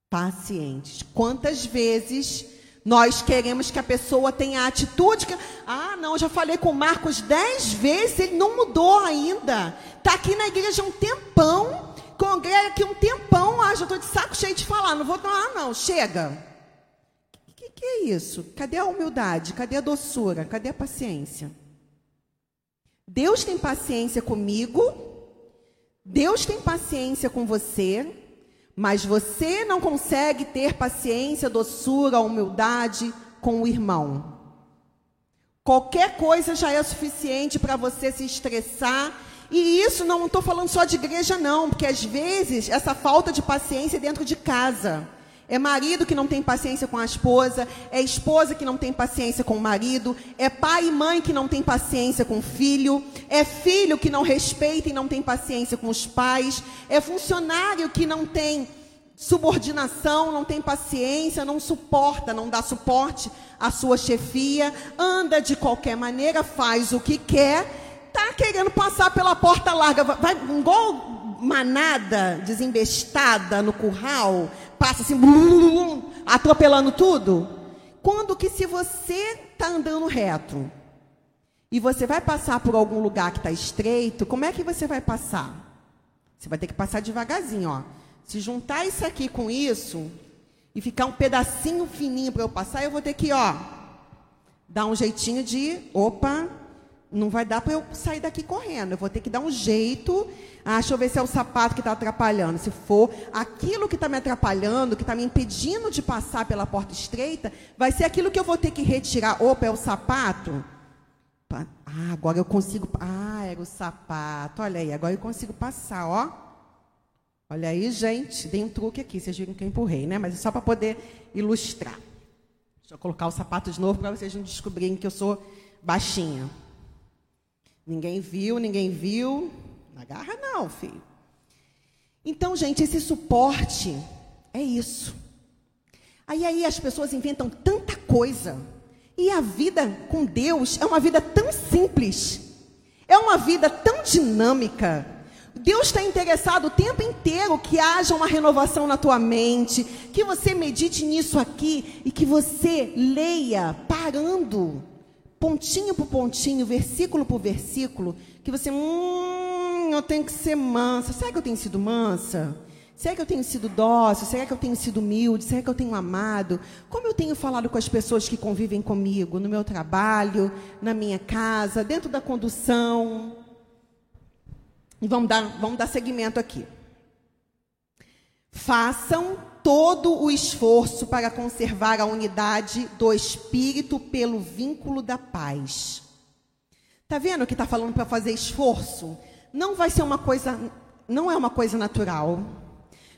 [SPEAKER 1] Pacientes. Quantas vezes nós queremos que a pessoa tenha a atitude que, ah, não, já falei com o Marcos dez vezes, ele não mudou ainda. Está aqui na igreja um tempão, congrega aqui um tempão, ah, já estou de saco cheio de falar, não vou falar, não, chega. O que, que é isso? Cadê a humildade? Cadê a doçura? Cadê a paciência? Deus tem paciência comigo, Deus tem paciência com você, mas você não consegue ter paciência, doçura, humildade com o irmão. Qualquer coisa já é suficiente para você se estressar e isso não estou falando só de igreja, não, porque às vezes essa falta de paciência é dentro de casa. É marido que não tem paciência com a esposa, é esposa que não tem paciência com o marido, é pai e mãe que não tem paciência com o filho, é filho que não respeita e não tem paciência com os pais, é funcionário que não tem subordinação, não tem paciência, não suporta, não dá suporte à sua chefia, anda de qualquer maneira, faz o que quer está querendo passar pela porta larga, vai igual manada desembestada no curral, passa assim, blum, atropelando tudo. Quando que se você está andando reto e você vai passar por algum lugar que está estreito, como é que você vai passar? Você vai ter que passar devagarzinho, ó. Se juntar isso aqui com isso e ficar um pedacinho fininho para eu passar, eu vou ter que, ó, dar um jeitinho de, opa, não vai dar para eu sair daqui correndo. Eu vou ter que dar um jeito. Ah, deixa eu ver se é o sapato que está atrapalhando. Se for aquilo que está me atrapalhando, que está me impedindo de passar pela porta estreita, vai ser aquilo que eu vou ter que retirar. Opa, é o sapato? Ah, agora eu consigo. Ah, era o sapato. Olha aí, agora eu consigo passar, ó. Olha aí, gente. Dei um truque aqui. Vocês viram que eu empurrei, né? Mas é só para poder ilustrar. Deixa eu colocar o sapato de novo para vocês não descobrirem que eu sou baixinha. Ninguém viu, ninguém viu. Na garra não, filho. Então, gente, esse suporte é isso. Aí aí as pessoas inventam tanta coisa. E a vida com Deus é uma vida tão simples. É uma vida tão dinâmica. Deus está interessado o tempo inteiro que haja uma renovação na tua mente, que você medite nisso aqui e que você leia parando pontinho por pontinho, versículo por versículo, que você, hum, eu tenho que ser mansa. Será que eu tenho sido mansa? Será que eu tenho sido dócil? Será que eu tenho sido humilde? Será que eu tenho amado? Como eu tenho falado com as pessoas que convivem comigo, no meu trabalho, na minha casa, dentro da condução? E vamos dar, vamos dar seguimento aqui. Façam todo o esforço para conservar a unidade do espírito pelo vínculo da paz. Tá vendo que está falando para fazer esforço? Não vai ser uma coisa, não é uma coisa natural,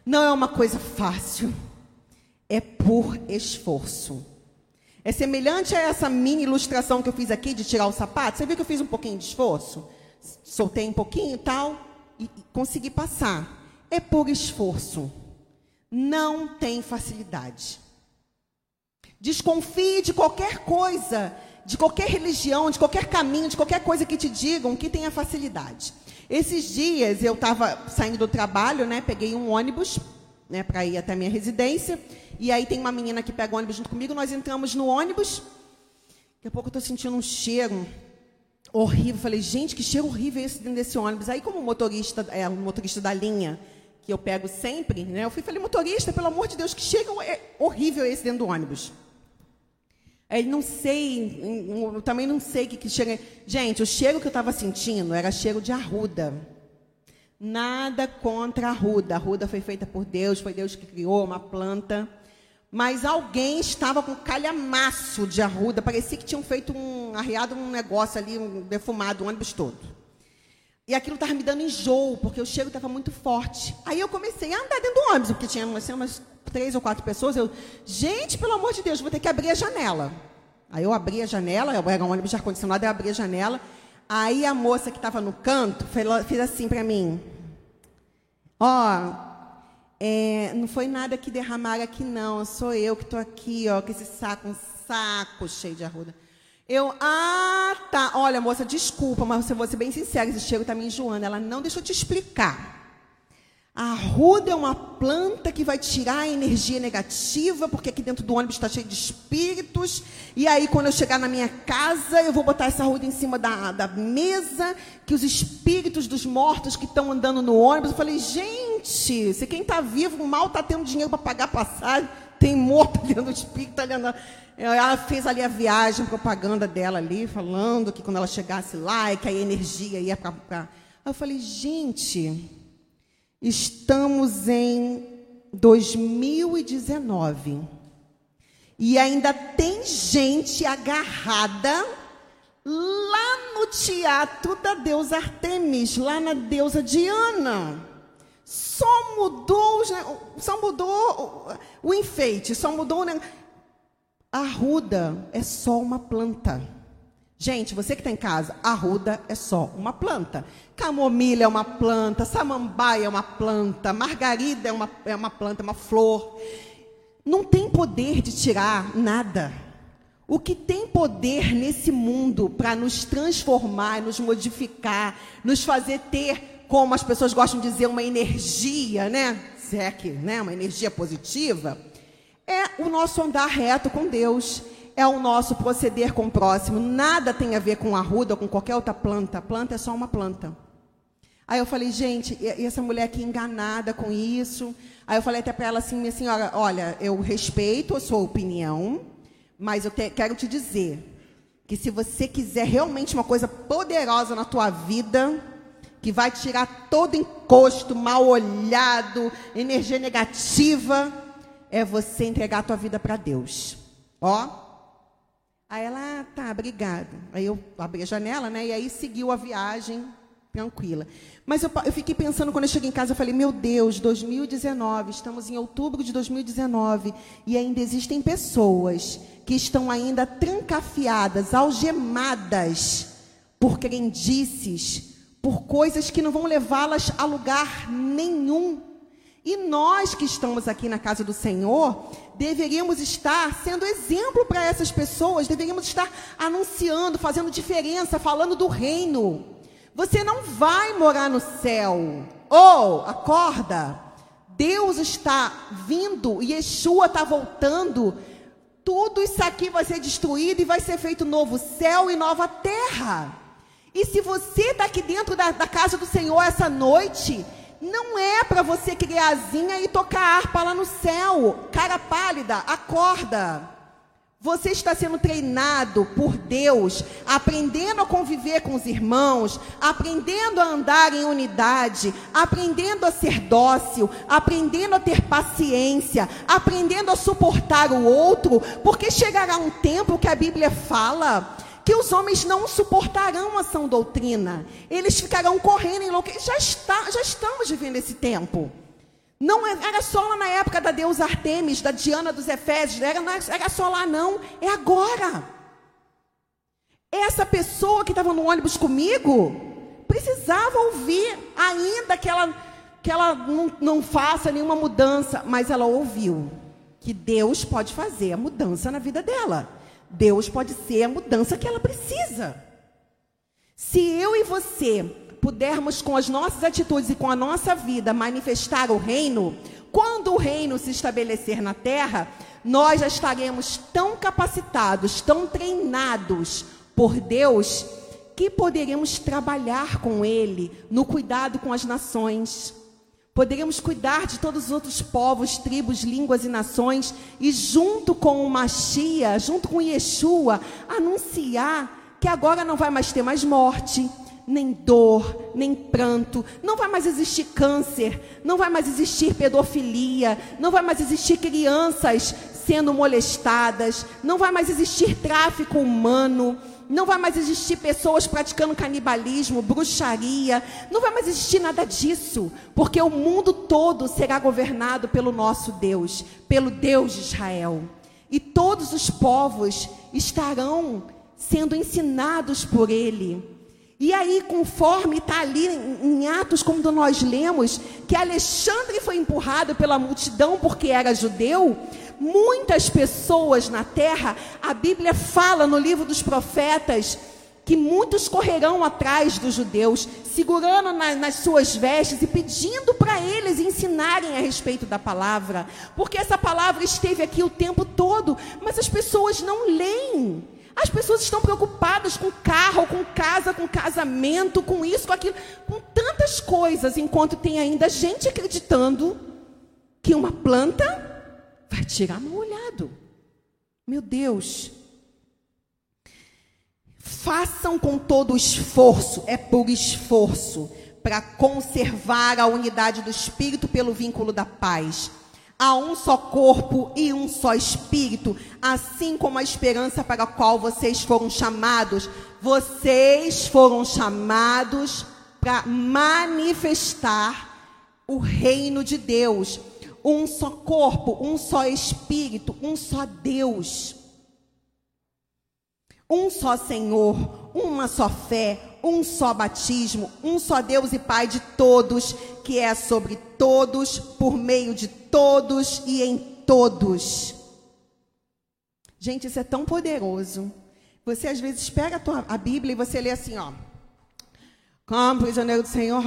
[SPEAKER 1] não é uma coisa fácil, é por esforço. É semelhante a essa mini ilustração que eu fiz aqui de tirar o sapato. Você viu que eu fiz um pouquinho de esforço? Soltei um pouquinho e tal e consegui passar. É por esforço não tem facilidade. Desconfie de qualquer coisa, de qualquer religião, de qualquer caminho, de qualquer coisa que te digam que tenha facilidade. Esses dias eu estava saindo do trabalho, né? Peguei um ônibus, né, para ir até a minha residência. E aí tem uma menina que pega o ônibus junto comigo. Nós entramos no ônibus. Daqui a pouco eu estou sentindo um cheiro horrível. Falei, gente, que cheiro horrível é esse dentro desse ônibus. Aí, como motorista, é, o motorista da linha, que eu pego sempre, né? Eu fui falei, motorista, pelo amor de Deus, que chega é horrível esse dentro do ônibus. Aí não sei, eu também não sei o que, que chega. Gente, o cheiro que eu estava sentindo era cheiro de arruda. Nada contra a arruda. A arruda foi feita por Deus, foi Deus que criou uma planta. Mas alguém estava com calhamaço de arruda. Parecia que tinham feito um arriado um negócio ali, um defumado o ônibus todo. E aquilo estava me dando enjoo, porque o cheiro estava muito forte. Aí eu comecei a andar dentro do ônibus, porque tinha assim, umas três ou quatro pessoas. Eu, gente, pelo amor de Deus, vou ter que abrir a janela. Aí eu abri a janela, eu era um ônibus de ar-condicionado, eu abri a janela. Aí a moça que estava no canto fez assim para mim: Ó, é, não foi nada que derramaram aqui, não. Sou eu que estou aqui, ó, com esse saco, um saco cheio de arruda. Eu, ah, tá. Olha, moça, desculpa, mas eu vou ser bem sincera, esse cheiro está me enjoando. Ela não deixou te explicar. A arruda é uma planta que vai tirar a energia negativa, porque aqui dentro do ônibus está cheio de espíritos. E aí, quando eu chegar na minha casa, eu vou botar essa arruda em cima da, da mesa, que os espíritos dos mortos que estão andando no ônibus. Eu falei, gente, se quem está vivo mal está tendo dinheiro para pagar passagem, tem morto ali no espírito, andando. Ela fez ali a viagem, a propaganda dela ali, falando que quando ela chegasse lá, e que a energia ia para. Pra... Eu falei, gente, estamos em 2019 e ainda tem gente agarrada lá no teatro da deusa Artemis, lá na deusa Diana. Só mudou, só mudou o enfeite, só mudou. A arruda é só uma planta. Gente, você que está em casa, arruda é só uma planta. Camomila é uma planta, samambaia é uma planta, margarida é uma, é uma planta, uma flor. Não tem poder de tirar nada. O que tem poder nesse mundo para nos transformar, nos modificar, nos fazer ter, como as pessoas gostam de dizer, uma energia, né? Se é né? Uma energia positiva é o nosso andar reto com Deus, é o nosso proceder com o próximo. Nada tem a ver com arruda ou com qualquer outra planta. Planta é só uma planta. Aí eu falei, gente, e essa mulher aqui enganada com isso. Aí eu falei até para ela assim, minha senhora, olha, eu respeito a sua opinião, mas eu te, quero te dizer que se você quiser realmente uma coisa poderosa na tua vida, que vai tirar todo encosto, mal olhado, energia negativa, é você entregar a tua vida para Deus. Ó. Aí ela, ah, tá, obrigada. Aí eu abri a janela, né? E aí seguiu a viagem tranquila. Mas eu, eu, fiquei pensando quando eu cheguei em casa, eu falei, meu Deus, 2019, estamos em outubro de 2019 e ainda existem pessoas que estão ainda trancafiadas, algemadas por crendices, por coisas que não vão levá-las a lugar nenhum. E nós que estamos aqui na casa do Senhor, deveríamos estar sendo exemplo para essas pessoas, deveríamos estar anunciando, fazendo diferença, falando do reino. Você não vai morar no céu. Ou, oh, acorda. Deus está vindo Yeshua está voltando. Tudo isso aqui vai ser destruído e vai ser feito novo céu e nova terra. E se você está aqui dentro da, da, casa do Senhor essa noite, não é para você criar asinha e tocar harpa lá no céu. Cara pálida, acorda. Você está sendo treinado por Deus, aprendendo a conviver com os irmãos, aprendendo a andar em unidade, aprendendo a ser dócil, aprendendo a ter paciência, aprendendo a suportar o outro, porque chegará um tempo que a Bíblia fala que os homens não suportarão a sã doutrina, eles ficarão correndo em loucura. Já, está, já estamos vivendo esse tempo. Não é, era só lá na época da deusa Artemis, da Diana dos Efésios, era, era só lá não, é agora. Essa pessoa que estava no ônibus comigo, precisava ouvir, ainda que ela, que ela não, não faça nenhuma mudança, mas ela ouviu que Deus pode fazer a mudança na vida dela. Deus pode ser a mudança que ela precisa. Se eu e você pudermos, com as nossas atitudes e com a nossa vida, manifestar o reino, quando o reino se estabelecer na terra, nós já estaremos tão capacitados, tão treinados por Deus, que poderemos trabalhar com Ele no cuidado com as nações. Poderemos cuidar de todos os outros povos, tribos, línguas e nações, e junto com o Machia, junto com Yeshua, anunciar que agora não vai mais ter mais morte, nem dor, nem pranto, não vai mais existir câncer, não vai mais existir pedofilia, não vai mais existir crianças sendo molestadas, não vai mais existir tráfico humano, não vai mais existir pessoas praticando canibalismo, bruxaria, não vai mais existir nada disso, porque o mundo todo será governado pelo nosso Deus, pelo Deus de Israel. E todos os povos estarão sendo ensinados por ele. E aí, conforme está ali em Atos, como nós lemos, que Alexandre foi empurrado pela multidão porque era judeu, muitas pessoas na terra, a Bíblia fala no livro dos profetas, que muitos correrão atrás dos judeus, segurando na, nas suas vestes e pedindo para eles ensinarem a respeito da palavra, porque essa palavra esteve aqui o tempo todo, mas as pessoas não leem. As pessoas estão preocupadas com carro, com casa, com casamento, com isso, com aquilo, com tantas coisas, enquanto tem ainda gente acreditando que uma planta vai tirar mal olhado. Meu Deus. Façam com todo o esforço, é por esforço, para conservar a unidade do espírito pelo vínculo da paz Há um só corpo e um só espírito, assim como a esperança para a qual vocês foram chamados. Vocês foram chamados para manifestar o reino de Deus. Um só corpo, um só espírito, um só Deus. Um só Senhor, uma só fé, um só batismo, um só Deus e Pai de todos, que é sobre todos, por meio de todos e em todos. Gente, isso é tão poderoso. Você às vezes pega a, tua, a Bíblia e você lê assim, ó. Como prisioneiro do Senhor,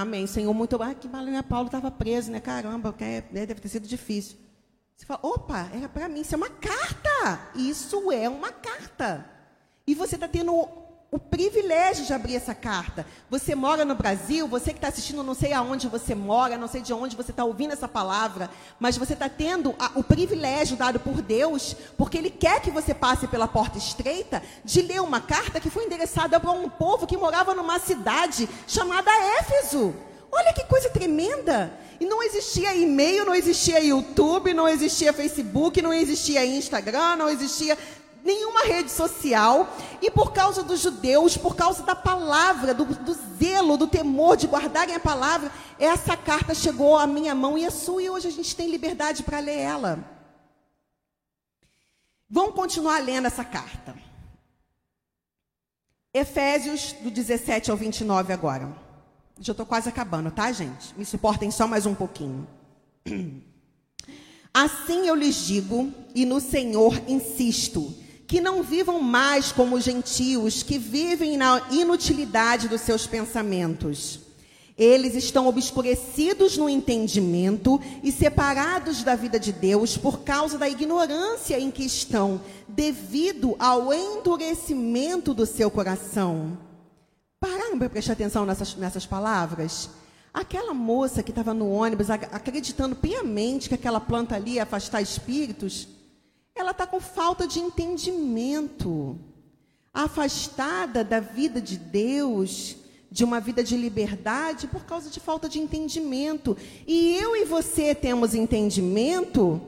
[SPEAKER 1] amém. Senhor, muito. Ah, que maluco, Paulo estava preso, né? Caramba, né, deve ter sido difícil. Você fala, opa, era para mim, isso é uma carta. Isso é uma carta. E você está tendo o privilégio de abrir essa carta. Você mora no Brasil, você que está assistindo, não sei aonde você mora, não sei de onde você está ouvindo essa palavra, mas você está tendo a, o privilégio dado por Deus, porque Ele quer que você passe pela porta estreita, de ler uma carta que foi endereçada para um povo que morava numa cidade chamada Éfeso. Olha que coisa tremenda! E não existia e-mail, não existia YouTube, não existia Facebook, não existia Instagram, não existia nenhuma rede social. E por causa dos judeus, por causa da palavra, do, do zelo, do temor de guardarem a palavra, essa carta chegou à minha mão e à sua, e hoje a gente tem liberdade para ler ela. Vamos continuar lendo essa carta. Efésios, do 17 ao 29 agora. Já estou quase acabando, tá, gente? Me suportem só mais um pouquinho. Assim eu lhes digo, e no Senhor insisto, que não vivam mais como gentios que vivem na inutilidade dos seus pensamentos. Eles estão obscurecidos no entendimento e separados da vida de Deus por causa da ignorância em que estão, devido ao endurecimento do seu coração. Pararam para prestar atenção nessas, nessas palavras? Aquela moça que estava no ônibus acreditando piamente que aquela planta ali ia afastar espíritos, ela está com falta de entendimento, afastada da vida de Deus, de uma vida de liberdade, por causa de falta de entendimento. E eu e você temos entendimento,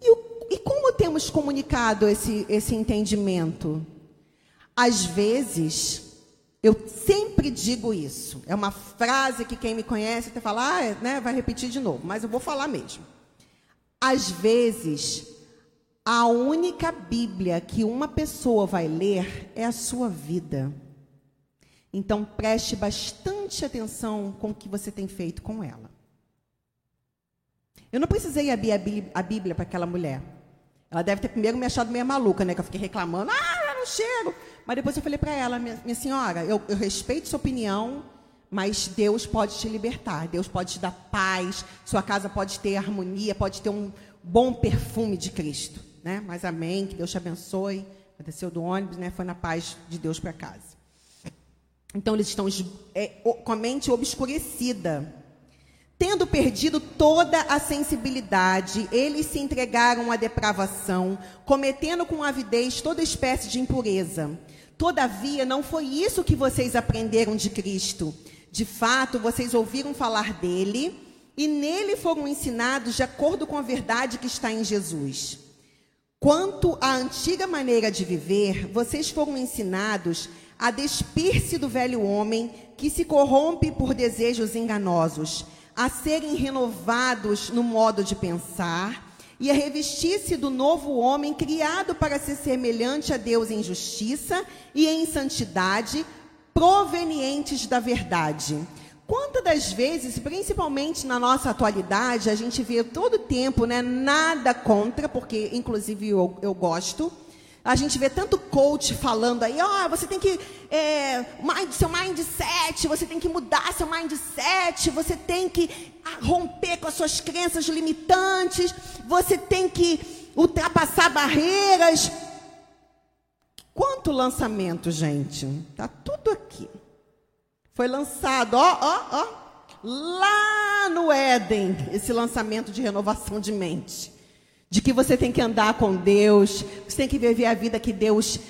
[SPEAKER 1] e, o, e como temos comunicado esse, esse entendimento? Às vezes, eu sempre digo isso. É uma frase que quem me conhece até fala, ah, né, vai repetir de novo, mas eu vou falar mesmo. Às vezes, a única Bíblia que uma pessoa vai ler é a sua vida. Então preste bastante atenção com o que você tem feito com ela. Eu não precisei abrir a Bíblia para aquela mulher. Ela deve ter primeiro me achado meio maluca, né? Que eu fiquei reclamando, ah, eu não chego. Mas depois eu falei para ela, minha, minha senhora, eu, eu respeito sua opinião, mas Deus pode te libertar, Deus pode te dar paz, sua casa pode ter harmonia, pode ter um bom perfume de Cristo né? Mas amém, que Deus te abençoe. Desceu do ônibus, né? Foi na paz de Deus para casa. Então eles estão é, com a mente obscurecida. Tendo perdido toda a sensibilidade, eles se entregaram à depravação, cometendo com avidez toda espécie de impureza. Todavia, não foi isso que vocês aprenderam de Cristo. De fato, vocês ouviram falar dele e nele foram ensinados de acordo com a verdade que está em Jesus. Quanto à antiga maneira de viver, vocês foram ensinados a despir-se do velho homem que se corrompe por desejos enganosos, a serem renovados no modo de pensar e a revestir-se do novo homem criado para ser semelhante a Deus em justiça e em santidade, provenientes da verdade. Quantas das vezes, principalmente na nossa atualidade, a gente vê todo tempo, né, nada contra, porque inclusive eu, eu gosto, a gente vê tanto coach falando aí, ó, oh, você tem que, é, mind, seu mindset, você tem que mudar seu mindset, você tem que romper com as suas crenças limitantes, você tem que ultrapassar barreiras. Quanto lançamento, gente? Tá tudo aqui. Foi lançado, ó, ó, ó, lá no Éden, esse lançamento de renovação de mente. De que você tem que andar com Deus, você tem que viver a vida que Deus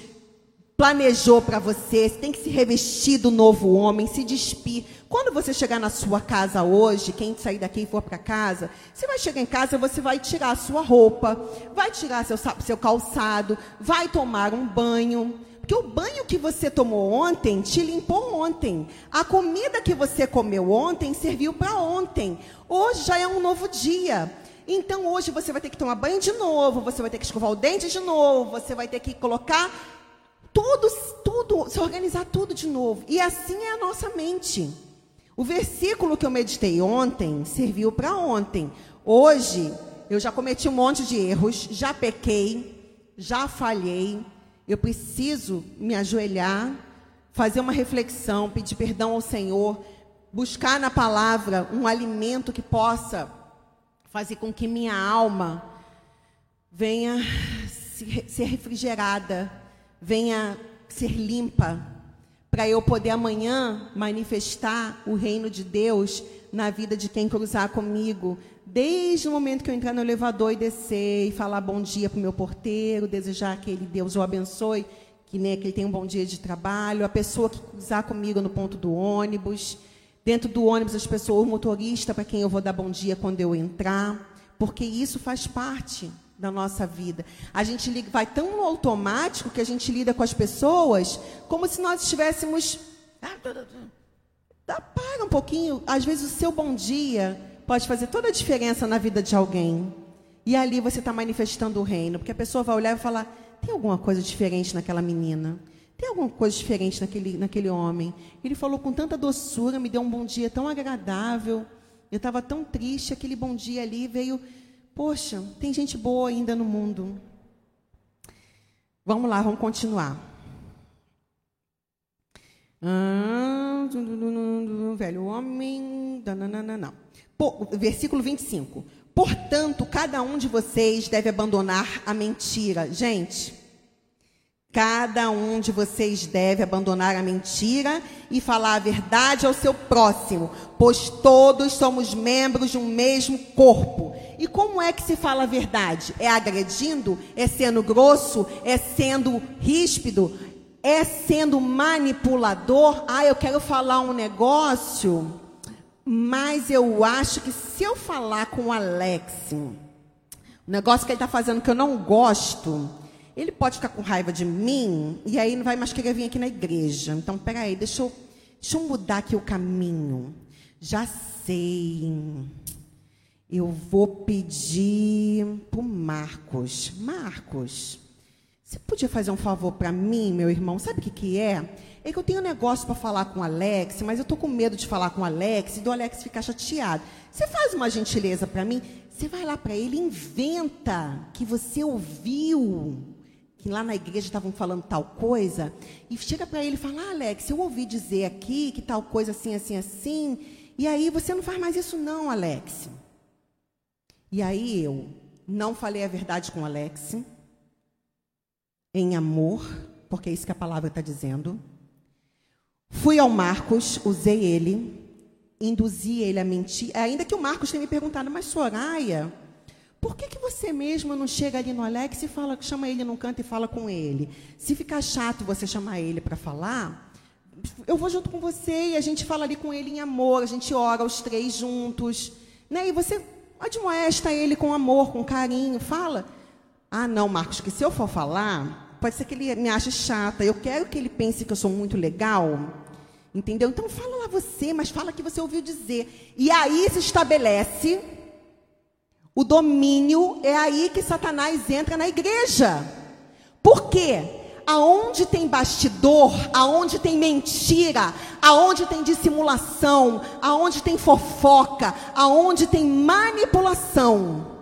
[SPEAKER 1] planejou para você, você tem que se revestir do novo homem, se despir. Quando você chegar na sua casa hoje, quem sair daqui e for para casa, você vai chegar em casa, você vai tirar a sua roupa, vai tirar seu, seu calçado, vai tomar um banho, porque o banho que você tomou ontem te limpou ontem. A comida que você comeu ontem serviu para ontem. Hoje já é um novo dia. Então hoje você vai ter que tomar banho de novo, você vai ter que escovar o dente de novo, você vai ter que colocar tudo, tudo, se organizar tudo de novo. E assim é a nossa mente. O versículo que eu meditei ontem serviu para ontem. Hoje eu já cometi um monte de erros, já pequei, já falhei eu preciso me ajoelhar, fazer uma reflexão, pedir perdão ao Senhor, buscar na palavra um alimento que possa fazer com que minha alma venha ser refrigerada, venha ser limpa, para eu poder amanhã manifestar o reino de Deus na vida de quem cruzar comigo. Desde o momento que eu entrar no elevador e descer e falar bom dia para o meu porteiro, desejar que ele, Deus o abençoe, que, né, que ele tenha um bom dia de trabalho, a pessoa que cruzar comigo no ponto do ônibus, dentro do ônibus as pessoas, o motorista para quem eu vou dar bom dia quando eu entrar, porque isso faz parte da nossa vida. A gente vai tão automático que a gente lida com as pessoas como se nós estivéssemos. Para um pouquinho. Às vezes o seu bom dia pode fazer toda a diferença na vida de alguém. E ali você está manifestando o reino. Porque a pessoa vai olhar e falar: tem alguma coisa diferente naquela menina? Tem alguma coisa diferente naquele, naquele homem? Ele falou com tanta doçura, me deu um bom dia tão agradável. Eu estava tão triste, aquele bom dia ali veio Poxa, tem gente boa ainda no mundo. Vamos lá, vamos continuar. Ah, velho homem. Não. Versículo 25. Portanto, cada um de vocês deve abandonar a mentira. Gente, cada um de vocês deve abandonar a mentira e falar a verdade ao seu próximo, pois todos somos membros de um mesmo corpo. E como é que se fala a verdade? É agredindo? É sendo grosso? É sendo ríspido? É sendo manipulador? Ah, eu quero falar um negócio, mas eu acho que se eu falar com o Alex, o negócio que ele está fazendo que eu não gosto, ele pode ficar com raiva de mim e aí não vai mais querer vir aqui na igreja. Então, peraí, deixa eu, deixa eu mudar aqui o caminho. Já sei. Eu vou pedir para Marcos. Marcos, você podia fazer um favor para mim, meu irmão? Sabe o que, que é? É que eu tenho um negócio para falar com o Alex, mas eu estou com medo de falar com o Alex e do Alex ficar chateado. Você faz uma gentileza para mim? Você vai lá para ele, inventa que você ouviu que lá na igreja estavam falando tal coisa, e chega para ele e fala: ah, Alex, eu ouvi dizer aqui que tal coisa assim, assim, assim, e aí você não faz mais isso, não, Alex. E aí eu não falei a verdade com Alex, em amor, porque é isso que a palavra está dizendo. Fui ao Marcos, usei ele, induzi ele a mentir, ainda que o Marcos tenha me perguntado, mas Soraya, por que, que você mesma não chega ali no Alex e fala, chama ele num canto e fala com ele? Se ficar chato você chamar ele para falar, eu vou junto com você e a gente fala ali com ele em amor, a gente ora os três juntos. Né? E você Admoesta ele com amor, com carinho. Fala. Ah, não, Marcos, que se eu for falar, pode ser que ele me ache chata. Eu quero que ele pense que eu sou muito legal. Entendeu? Então fala lá você, mas fala que você ouviu dizer. E aí se estabelece o domínio, é aí que Satanás entra na igreja. Por quê? aonde tem bastidor, aonde tem mentira, aonde tem dissimulação, aonde tem fofoca, aonde tem manipulação,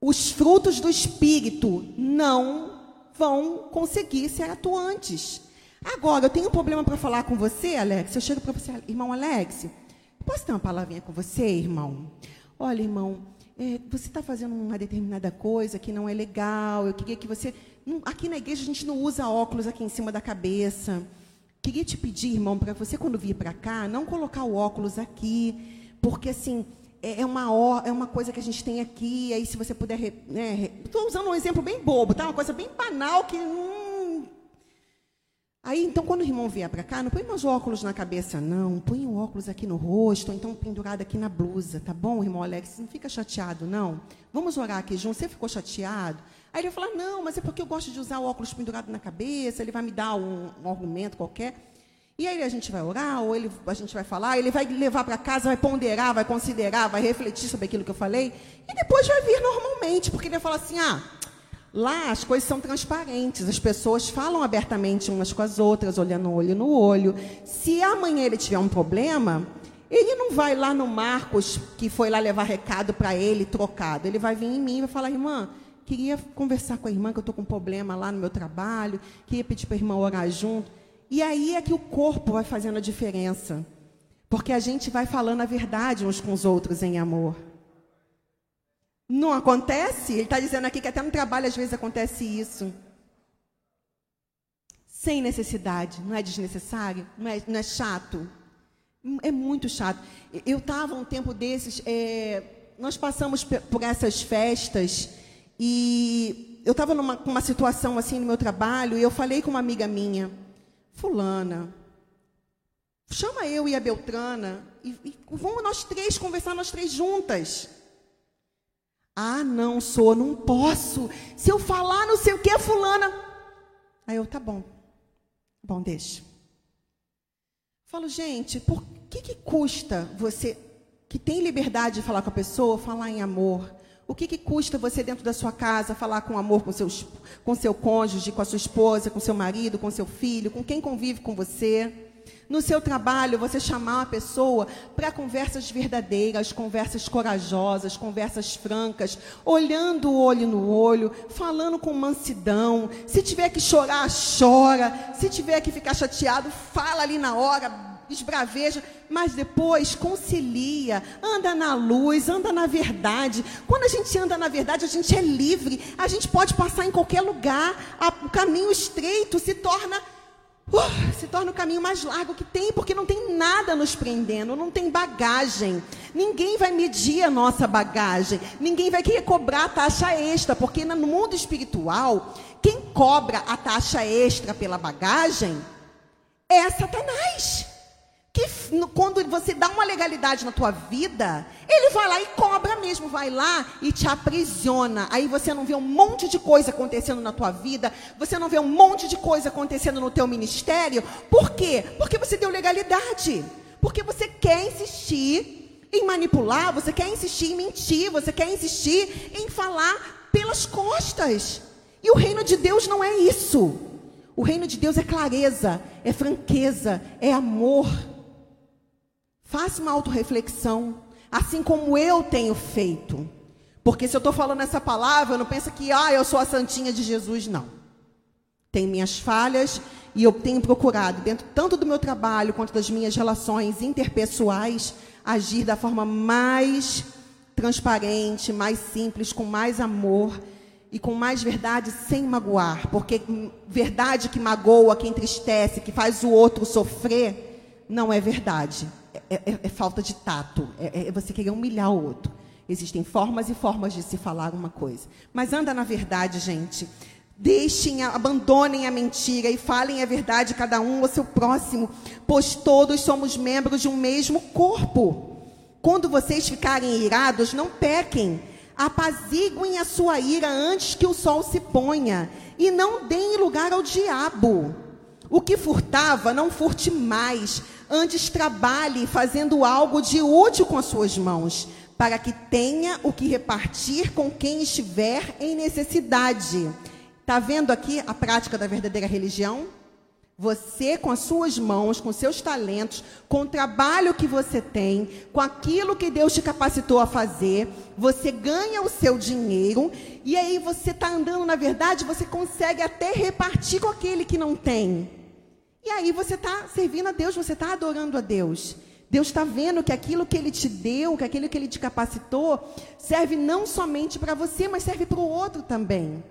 [SPEAKER 1] os frutos do espírito não vão conseguir ser atuantes. Agora, eu tenho um problema para falar com você, Alex. Eu chego para você, irmão Alex, posso ter uma palavrinha com você, irmão? Olha, irmão, é, você está fazendo uma determinada coisa que não é legal. Eu queria que você aqui na igreja a gente não usa óculos aqui em cima da cabeça. Queria te pedir, irmão, para você quando vir para cá, não colocar o óculos aqui, porque assim é, é uma é uma coisa que a gente tem aqui. Aí se você puder, estou né, usando um exemplo bem bobo, tá? Uma coisa bem banal que hum... Aí então quando o irmão vier para cá, não põe mais óculos na cabeça, não. Põe o óculos aqui no rosto, ou então pendurado aqui na blusa, tá bom, irmão Alex? Não fica chateado, não. Vamos orar aqui junto. Você ficou chateado? Aí ele vai falar, não, mas é porque eu gosto de usar o óculos pendurado na cabeça, ele vai me dar um, um argumento qualquer. E aí a gente vai orar, ou ele, a gente vai falar, ele vai levar para casa, vai ponderar, vai considerar, vai refletir sobre aquilo que eu falei, e depois vai vir normalmente, porque ele vai falar assim, ah, lá as coisas são transparentes, as pessoas falam abertamente umas com as outras, olhando olho no olho. Se amanhã ele tiver um problema, ele não vai lá no Marcos, que foi lá levar recado para ele, trocado. Ele vai vir em mim e vai falar, irmã, queria conversar com a irmã, que eu estou com um problema lá no meu trabalho, queria pedir para a irmã orar junto. E aí é que o corpo vai fazendo a diferença. Porque a gente vai falando a verdade uns com os outros em amor. Não acontece? Ele está dizendo aqui que até no trabalho às vezes acontece isso. sem necessidade, não é desnecessário, não é, não é chato. É muito chato. Eu estava um tempo desses, é, nós passamos por essas festas e eu estava numa uma situação assim no meu trabalho e eu falei com uma amiga minha, fulana, chama eu e a Beltrana e, e vamos nós três conversar nós três juntas. Ah, não, sou, não posso. Se eu falar não sei o que, fulana. Aí eu, tá bom. Bom, deixa. Falo, gente, por que, que custa você, que tem liberdade de falar com a pessoa, falar em amor? O que, que custa você dentro da sua casa falar com amor com, seus, com seu cônjuge, com a sua esposa, com seu marido, com seu filho, com quem convive com você? No seu trabalho, você chamar uma pessoa para conversas verdadeiras, conversas corajosas, conversas francas, olhando o olho no olho, falando com mansidão. Se tiver que chorar, chora. Se tiver que ficar chateado, fala ali na hora, esbraveja, mas depois concilia, anda na luz, anda na verdade. Quando a gente anda na verdade, a gente é livre, a gente pode passar em qualquer lugar, o caminho estreito se torna uh, se torna o caminho mais largo que tem, porque não tem nada nos prendendo, não tem bagagem. Ninguém vai medir a nossa bagagem, ninguém vai querer cobrar a taxa extra, porque no mundo espiritual, quem cobra a taxa extra pela bagagem é Satanás que quando você dá uma legalidade na tua vida, ele vai lá e cobra mesmo, vai lá e te aprisiona. Aí você não vê um monte de coisa acontecendo na tua vida, você não vê um monte de coisa acontecendo no teu ministério. Por quê? Porque você deu legalidade. Porque você quer insistir em manipular, você quer insistir em mentir, você quer insistir em falar pelas costas. E o reino de Deus não é isso. O reino de Deus é clareza, é franqueza, é amor. Faça uma autorreflexão, assim como eu tenho feito. Porque se eu estou falando essa palavra, não pensa que ah, eu sou a santinha de Jesus, não. Tem minhas falhas e eu tenho procurado, dentro tanto do meu trabalho quanto das minhas relações interpessoais, agir da forma mais transparente, mais simples, com mais amor e com mais verdade, sem magoar. Porque verdade que magoa, que entristece, que faz o outro sofrer, não é verdade é, é, é falta de tato, é, é, você querer humilhar o outro. Existem formas e formas de se falar uma coisa. Mas anda na verdade, gente. Deixem, abandonem a mentira e falem a verdade cada um ao seu próximo, pois todos somos membros de um mesmo corpo. Quando vocês ficarem irados, não pequem. Apaziguem a sua ira antes que o sol se ponha e não deem lugar ao diabo. O que furtava, não furte mais, Antes trabalhe fazendo algo de útil com as suas mãos, para que tenha o que repartir com quem estiver em necessidade. Está vendo aqui a prática da verdadeira religião? Você, com as suas mãos, com seus talentos, com o trabalho que você tem, com aquilo que Deus te capacitou a fazer, você ganha o seu dinheiro e aí você está andando, na verdade, você consegue até repartir com aquele que não tem. E aí você está servindo a Deus, você está adorando a Deus. Deus está vendo que aquilo que Ele te deu, que aquilo que Ele te capacitou, serve não somente para você, mas serve para o outro também.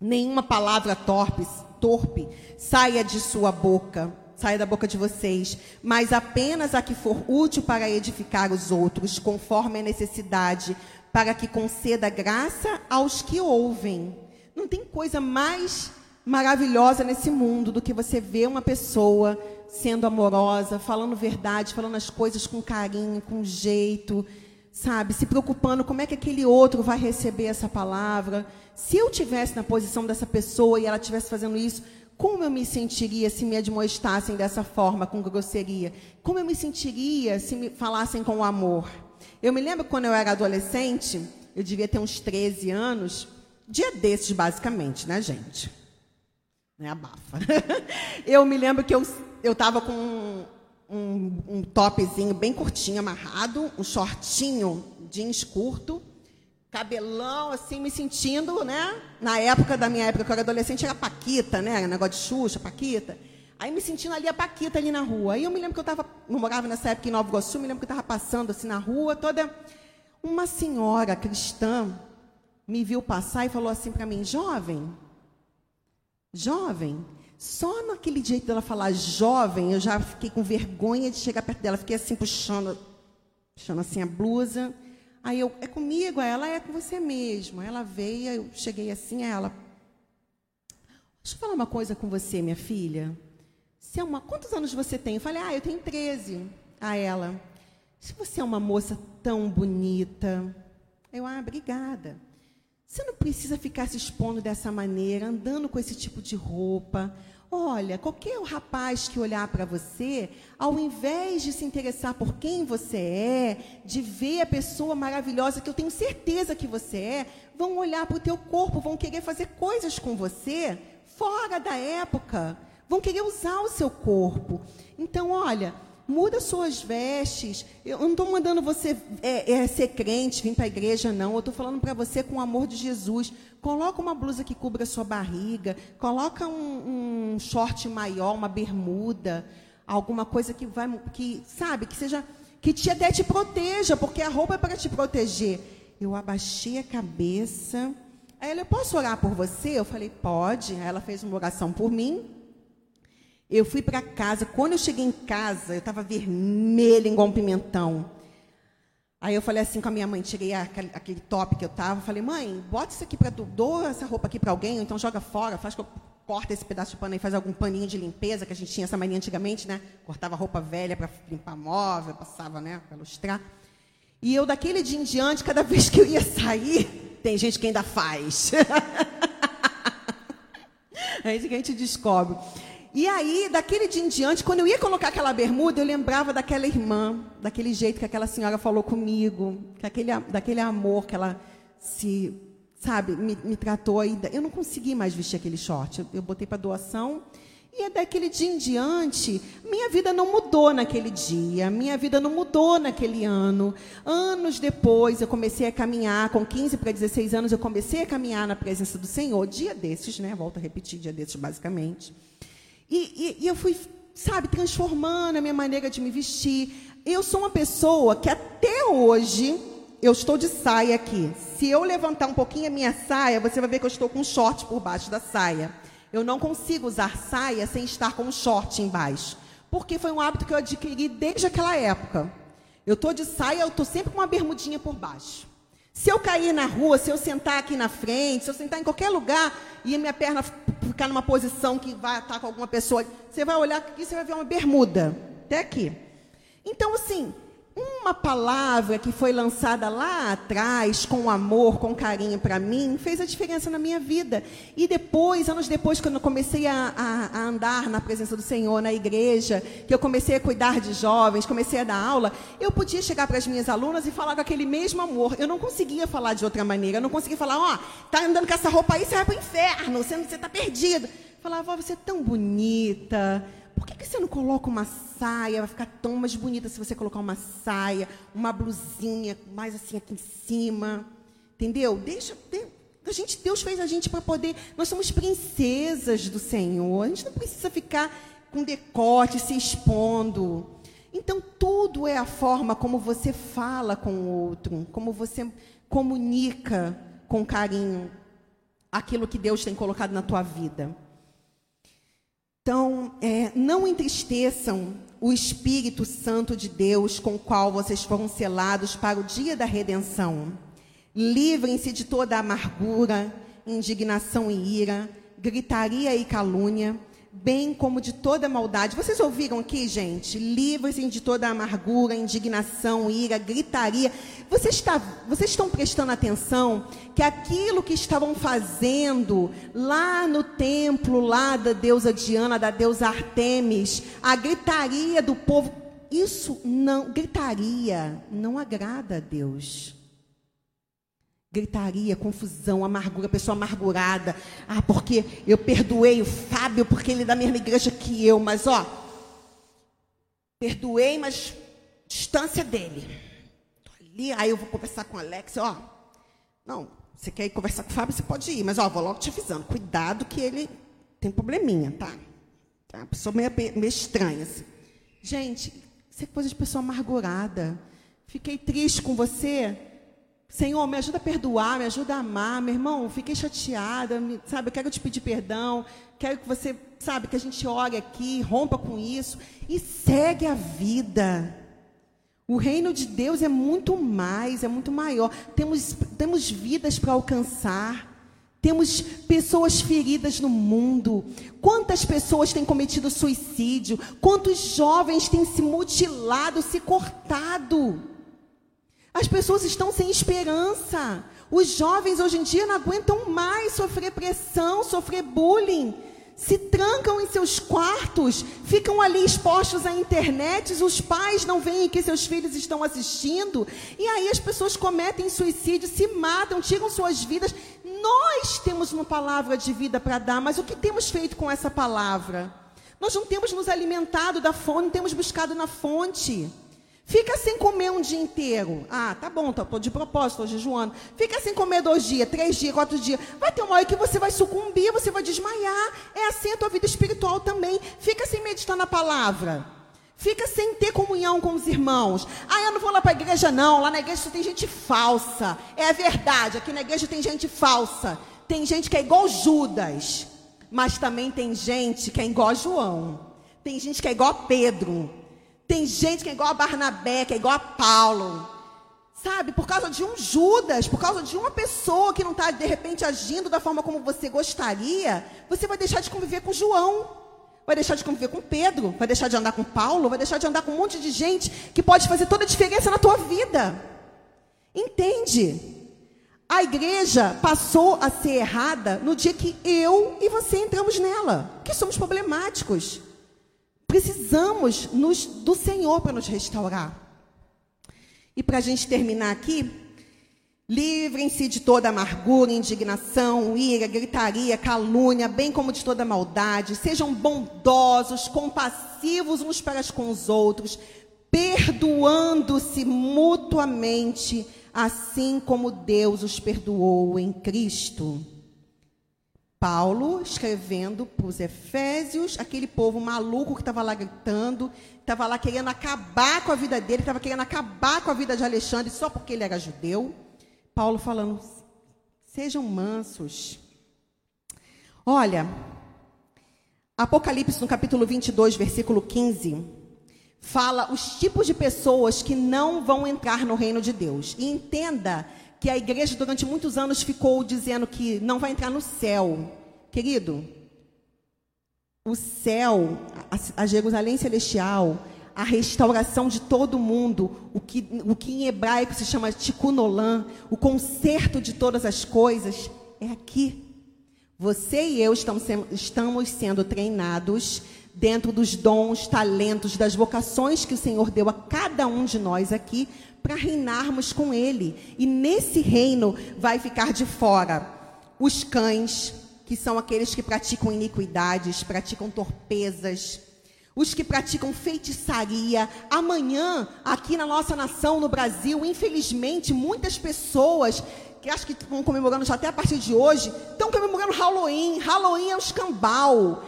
[SPEAKER 1] Nenhuma palavra torpe, torpe saia de sua boca, saia da boca de vocês, mas apenas a que for útil para edificar os outros, conforme a necessidade, para que conceda graça aos que ouvem. Não tem coisa mais maravilhosa nesse mundo do que você ver uma pessoa sendo amorosa, falando verdade, falando as coisas com carinho, com jeito, sabe? Se preocupando como é que aquele outro vai receber essa palavra. Se eu tivesse na posição dessa pessoa e ela estivesse fazendo isso, como eu me sentiria se me admoestassem dessa forma, com grosseria? Como eu me sentiria se me falassem com amor? Eu me lembro quando eu era adolescente, eu devia ter uns 13 anos, dia desses basicamente, né, gente? Né? Abafa. eu me lembro que eu estava com um, um, um, topzinho bem curtinho, amarrado, um shortinho jeans curto, cabelão, assim, me sentindo, né? Na época da minha época, que eu era adolescente, era Paquita, né? Negócio de Xuxa, Paquita. Aí me sentindo ali a Paquita ali na rua. Aí eu me lembro que eu estava, não morava nessa época em Nova Iguaçu, me lembro que eu estava passando assim na rua, toda. Uma senhora cristã me viu passar e falou assim para mim, jovem, Jovem. Só naquele jeito dela falar jovem, eu já fiquei com vergonha de chegar perto dela. Fiquei assim, puxando, puxando assim a blusa. Aí eu, é comigo? Ela é com você mesmo. Ela veio, eu cheguei assim, ela. Deixa eu falar uma coisa com você, minha filha. Se é uma, quantos anos você tem? Eu falei, ah, eu tenho 13. A ela. Se você é uma moça tão bonita. Eu, ah, obrigada. Você não precisa ficar se expondo dessa maneira, andando com esse tipo de roupa. Olha, qualquer rapaz que olhar para você, ao invés de se interessar por quem você é, de ver a pessoa maravilhosa que eu tenho certeza que você é, vão olhar para o teu corpo, vão querer fazer coisas com você fora da época, vão querer usar o seu corpo. Então, olha, muda suas vestes. Eu não estou mandando você é, é, ser crente, vir para a igreja, não. Eu estou falando para você com o amor de Jesus. Coloca uma blusa que cubra a sua barriga. Coloca um, um short maior, uma bermuda, alguma coisa que vai, que sabe, que seja, que te até te proteja, porque a roupa é para te proteger. Eu abaixei a cabeça. Aí ela, eu posso orar por você? Eu falei, pode. Aí ela fez uma oração por mim. Eu fui para casa. Quando eu cheguei em casa, eu estava vermelha, igual um pimentão. Aí eu falei assim com a minha mãe, tirei aquele, top que eu estava, falei, mãe, bota isso aqui para tu, dou essa roupa aqui para alguém, ou então joga fora, faz que eu corta esse pedaço de pano e faz algum paninho de limpeza, que a gente tinha essa mania antigamente, né? Cortava roupa velha para limpar móvel, passava, né, para lustrar. E eu, daquele dia em diante, cada vez que eu ia sair, tem gente que ainda faz. é isso que a gente descobre. E aí, daquele dia em diante, quando eu ia colocar aquela bermuda, eu lembrava daquela irmã, daquele jeito que aquela senhora falou comigo, que aquele, daquele amor que ela se, sabe, me, me tratou aí. Eu não consegui mais vestir aquele short. Eu, eu botei para doação. E é daquele dia em diante, minha vida não mudou naquele dia, minha vida não mudou naquele ano. Anos depois, eu comecei a caminhar, com 15 para 16 anos, eu comecei a caminhar na presença do Senhor, dia desses, né? Volto a repetir, dia desses, basicamente. E, e, e eu fui, sabe, transformando a minha maneira de me vestir. Eu sou uma pessoa que até hoje eu estou de saia aqui. Se eu levantar um pouquinho a minha saia, você vai ver que eu estou com um short por baixo da saia. Eu não consigo usar saia sem estar com um short embaixo. Porque foi um hábito que eu adquiri desde aquela época. Eu estou de saia, eu estou sempre com uma bermudinha por baixo. Se eu cair na rua, se eu sentar aqui na frente, se eu sentar em qualquer lugar e minha perna ficar numa posição que vai estar com alguma pessoa, você vai olhar aqui você vai ver uma bermuda. Até aqui. Então, assim, uma palavra que foi lançada lá atrás, com amor, com carinho para mim, fez a diferença na minha vida. E depois, anos depois, quando eu comecei a, a, a, andar na presença do Senhor, na igreja, que eu comecei a cuidar de jovens, comecei a dar aula, eu podia chegar para as minhas alunas e falar com aquele mesmo amor. Eu não conseguia falar de outra maneira. Eu não conseguia falar, ó, oh, tá andando com essa roupa aí, você vai para o inferno, você está perdido. falava, oh, você é tão bonita por que, que você não coloca uma saia? Vai ficar tão mais bonita se você colocar uma saia, uma blusinha mais assim aqui em cima. Entendeu? Deixa. A gente, Deus fez a gente para poder. Nós somos princesas do Senhor. A gente não precisa ficar com decote, se expondo. Então, tudo é a forma como você fala com o outro, como você comunica com carinho aquilo que Deus tem colocado na tua vida. Então, é, não entristeçam o Espírito Santo de Deus com o qual vocês foram selados para o dia da redenção. Livrem-se de toda amargura, indignação e ira, gritaria e calúnia bem como de toda maldade. Vocês ouviram aqui, gente? Livrem-se de toda amargura, indignação, ira, gritaria. Vocês, vocês estão prestando atenção que aquilo que estavam fazendo lá no templo, lá da deusa Diana, da deusa Artemis, a gritaria do povo, isso não, gritaria não agrada a Deus gritaria, confusão, amargura, pessoa amargurada. Ah, porque eu perdoei o Fábio porque ele é da mesma igreja que eu, mas ó, perdoei, mas distância dele. Tô ali, aí eu vou conversar com o Alex, ó. Não, você quer ir conversar com o Fábio, você pode ir, mas ó, vou logo te avisando, cuidado que ele tem probleminha, tá? Tá uma pessoa meio, meio estranha. Assim. Gente, isso é coisa de pessoa amargurada. Fiquei triste com você Senhor, me ajuda a perdoar, me ajuda a amar. Meu irmão, fiquei chateada, sabe? Eu quero te pedir perdão. Quero que você, sabe, que a gente ore aqui, rompa com isso e segue a vida. O reino de Deus é muito mais, é muito maior. Temos, temos vidas para alcançar. Temos pessoas feridas no mundo. Quantas pessoas têm cometido suicídio? Quantos jovens têm se mutilado, se cortado? As pessoas estão sem esperança. Os jovens hoje em dia não aguentam mais sofrer pressão, sofrer bullying. Se trancam em seus quartos, ficam ali expostos à internet, os pais não veem que seus filhos estão assistindo, e aí as pessoas cometem suicídio, se matam, tiram suas vidas. Nós temos uma palavra de vida para dar, mas o que temos feito com essa palavra? Nós não temos nos alimentado da fonte, não temos buscado na fonte. Fica sem comer um dia inteiro. Ah, tá bom, tô de propósito, tô jejuando. Fica sem comer dois dias, três dias, quatro dias. Vai ter uma hora que você vai sucumbir, você vai desmaiar. É assim a tua vida espiritual também. Fica sem meditar na palavra. Fica sem ter comunhão com os irmãos. Ah, eu não vou lá para a igreja, não. Lá na igreja só tem gente falsa. É verdade, aqui na igreja tem gente falsa. Tem gente que é igual Judas. Mas também tem gente que é igual João. Tem gente que é igual Pedro. Tem gente que é igual a Barnabé, que é igual a Paulo. Sabe, por causa de um Judas, por causa de uma pessoa que não está, de repente, agindo da forma como você gostaria, você vai deixar de conviver com João, vai deixar de conviver com Pedro, vai deixar de andar com Paulo, vai deixar de andar com um monte de gente que pode fazer toda a diferença na tua vida. Entende? A igreja passou a ser errada no dia que eu e você entramos nela, que somos problemáticos. Precisamos nos, do Senhor para nos restaurar. E para a gente terminar aqui, livrem-se de toda amargura, indignação, ira, gritaria, calúnia, bem como de toda maldade. Sejam bondosos, compassivos uns para com os outros, perdoando-se mutuamente, assim como Deus os perdoou em Cristo. Paulo escrevendo para os Efésios, aquele povo maluco que estava lá gritando, estava lá querendo acabar com a vida dele, estava querendo acabar com a vida de Alexandre só porque ele era judeu. Paulo falando: sejam mansos. Olha, Apocalipse no capítulo 22, versículo 15, fala os tipos de pessoas que não vão entrar no reino de Deus. E entenda que a igreja durante muitos anos ficou dizendo que não vai entrar no céu. Querido, o céu, a, Jerusalém celestial, a restauração de todo mundo, o que, o que em hebraico se chama tikkun o conserto de todas as coisas, é aqui. Você e eu estamos, estamos sendo treinados dentro dos dons, talentos, das vocações que o Senhor deu a cada um de nós aqui para reinarmos com Ele. E nesse reino vai ficar de fora os cães, que são aqueles que praticam iniquidades, praticam torpezas, os que praticam feitiçaria. Amanhã, aqui na nossa nação, no Brasil, infelizmente, muitas pessoas que acho que estão comemorando já até a partir de hoje, estão comemorando Halloween. Halloween é o escambau.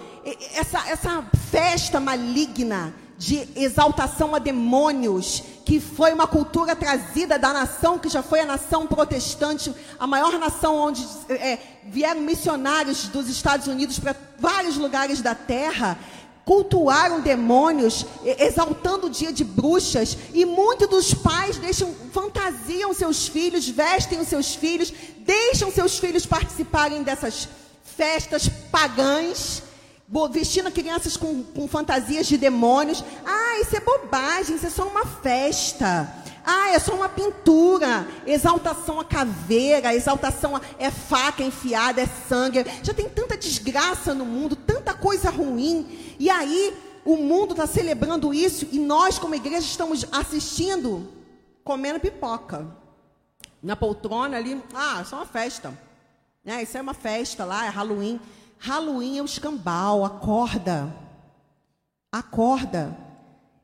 [SPEAKER 1] Essa, essa festa maligna de exaltação a demônios, que foi uma cultura trazida da nação, que já foi a nação protestante, a maior nação onde é, vieram missionários dos Estados Unidos para vários lugares da terra, cultuaram demônios, exaltando o dia de bruxas, e muitos dos pais deixam, fantasiam seus filhos, vestem os seus filhos, deixam seus filhos participarem dessas festas pagãs, vestindo crianças com, com fantasias de demônios. Ah, isso é bobagem, isso é só uma festa. Ah, é só uma pintura. Exaltação a caveira, exaltação a, é faca enfiada, é sangue. Já tem tanta desgraça no mundo, tanta coisa ruim. E aí, o mundo está celebrando isso e nós, como igreja, estamos assistindo, comendo pipoca. Na poltrona ali, ah, é só uma festa. É, isso é uma festa lá, é Halloween. Halloween é o escambau, acorda. Acorda.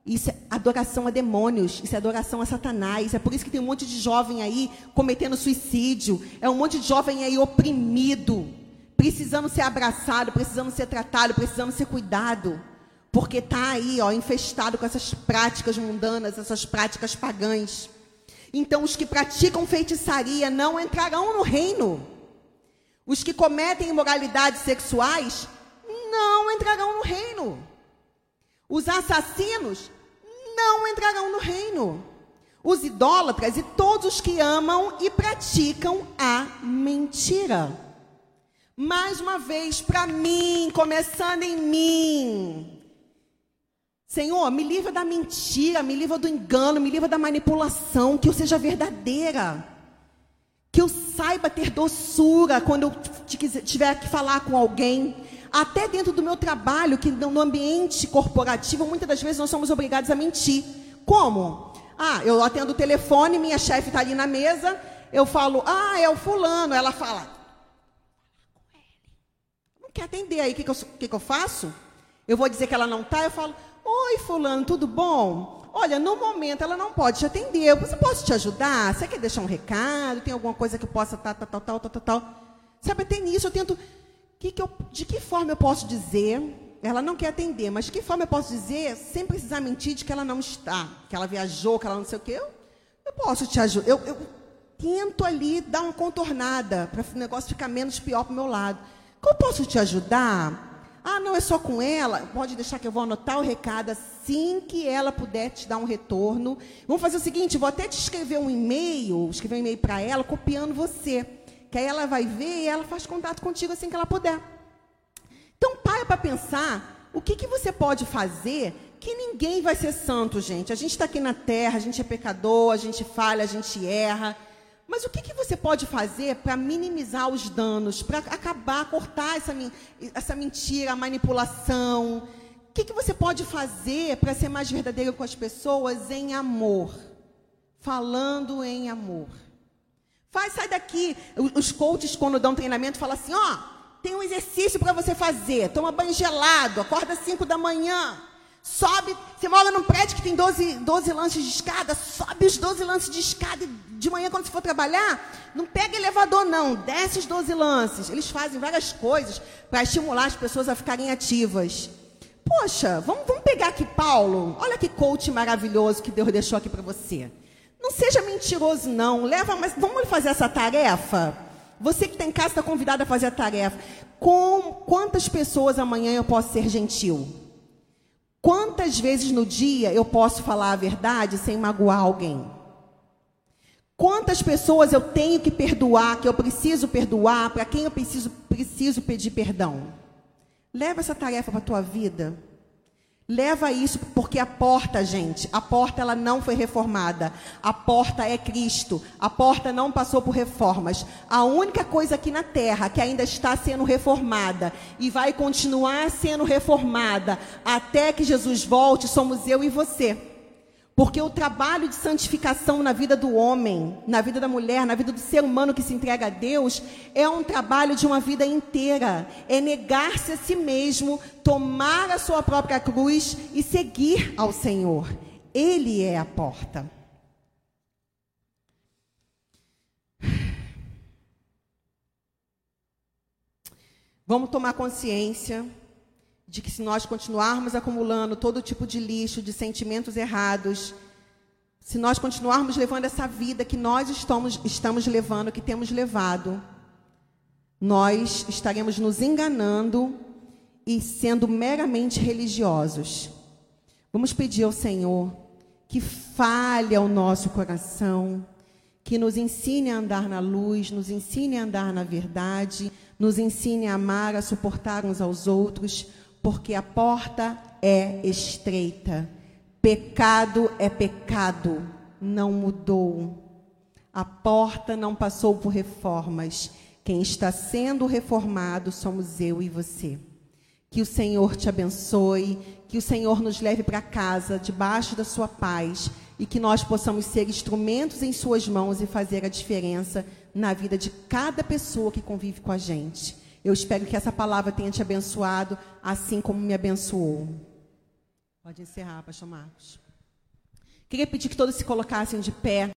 [SPEAKER 1] Isso é adoração a demônios, isso é adoração a Satanás. É por isso que tem um monte de jovem aí cometendo suicídio. É um monte de jovem aí oprimido, precisando ser abraçado, precisando ser tratado, precisando ser cuidado. Porque está aí, ó, infestado com essas práticas mundanas, essas práticas pagãs. Então, os que praticam feitiçaria não entrarão no reino. Os que cometem imoralidades sexuais não entrarão no reino. Os assassinos não entrarão no reino. Os idólatras e todos os que amam e praticam a mentira. Mais uma vez, para mim, começando em mim. Senhor, me livra da mentira, me livra do engano, me livra da manipulação, que eu seja verdadeira. Que eu saiba ter doçura quando eu tiver que falar com alguém. Até dentro do meu trabalho, que no ambiente corporativo, muitas das vezes nós somos obrigados a mentir. Como? Ah, eu atendo o telefone, minha chefe está ali na mesa, eu falo, ah, é o fulano. Ela fala, não quer atender aí, o que, que, que, que eu faço? Eu vou dizer que ela não está, eu falo, Oi, fulano, tudo bom? Olha, no momento ela não pode te atender. Você pode te ajudar? Você quer deixar um recado? Tem alguma coisa que eu possa tal, tal, tal, tal, tal, tal? Sabe, até nisso eu tento. Que que eu, de que forma eu posso dizer? Ela não quer atender, mas de que forma eu posso dizer, sem precisar mentir, de que ela não está, que ela viajou, que ela não sei o quê? Eu, eu posso te ajudar. Eu, eu tento ali dar uma contornada para o negócio ficar menos pior para o meu lado. Como eu posso te ajudar? Ah, não é só com ela. Pode deixar que eu vou anotar o recado assim que ela puder te dar um retorno. Vamos fazer o seguinte: vou até te escrever um e-mail, escrever um e-mail para ela, copiando você. Que aí ela vai ver e ela faz contato contigo assim que ela puder. Então, para para pensar o que, que você pode fazer que ninguém vai ser santo, gente. A gente está aqui na terra, a gente é pecador, a gente falha, a gente erra. Mas o que, que você pode fazer para minimizar os danos, para acabar, cortar essa, essa mentira, a manipulação? O que, que você pode fazer para ser mais verdadeiro com as pessoas em amor? Falando em amor. Faz, sai daqui. Os coaches, quando dão treinamento, falam assim: ó, tem um exercício para você fazer. Toma banho gelado, acorda às 5 da manhã. Sobe, você mora num prédio que tem 12, 12 lances de escada, sobe os 12 lances de escada e de manhã, quando você for trabalhar, não pega elevador, não, desce os 12 lances. Eles fazem várias coisas para estimular as pessoas a ficarem ativas. Poxa, vamos, vamos pegar aqui Paulo. Olha que coach maravilhoso que Deus deixou aqui para você. Não seja mentiroso, não. Leva, mas vamos fazer essa tarefa? Você que está em casa está convidado a fazer a tarefa. Com quantas pessoas amanhã eu posso ser gentil? Quantas vezes no dia eu posso falar a verdade sem magoar alguém? Quantas pessoas eu tenho que perdoar, que eu preciso perdoar, para quem eu preciso, preciso pedir perdão? Leva essa tarefa para a tua vida. Leva isso porque a porta, gente, a porta ela não foi reformada. A porta é Cristo. A porta não passou por reformas. A única coisa aqui na terra que ainda está sendo reformada e vai continuar sendo reformada até que Jesus volte somos eu e você. Porque o trabalho de santificação na vida do homem, na vida da mulher, na vida do ser humano que se entrega a Deus, é um trabalho de uma vida inteira. É negar-se a si mesmo, tomar a sua própria cruz e seguir ao Senhor. Ele é a porta. Vamos tomar consciência de que se nós continuarmos acumulando todo tipo de lixo, de sentimentos errados, se nós continuarmos levando essa vida que nós estamos, estamos levando, que temos levado, nós estaremos nos enganando e sendo meramente religiosos. Vamos pedir ao Senhor que fale ao nosso coração, que nos ensine a andar na luz, nos ensine a andar na verdade, nos ensine a amar, a suportar uns aos outros porque a porta é estreita. Pecado é pecado, não mudou. A porta não passou por reformas. Quem está sendo reformado somos eu e você. Que o Senhor te abençoe, que o Senhor nos leve para casa debaixo da sua paz e que nós possamos ser instrumentos em suas mãos e fazer a diferença na vida de cada pessoa que convive com a gente. Eu espero que essa palavra tenha te abençoado, assim como me abençoou. Pode encerrar, Pastor Marcos. Queria pedir que todos se colocassem de pé.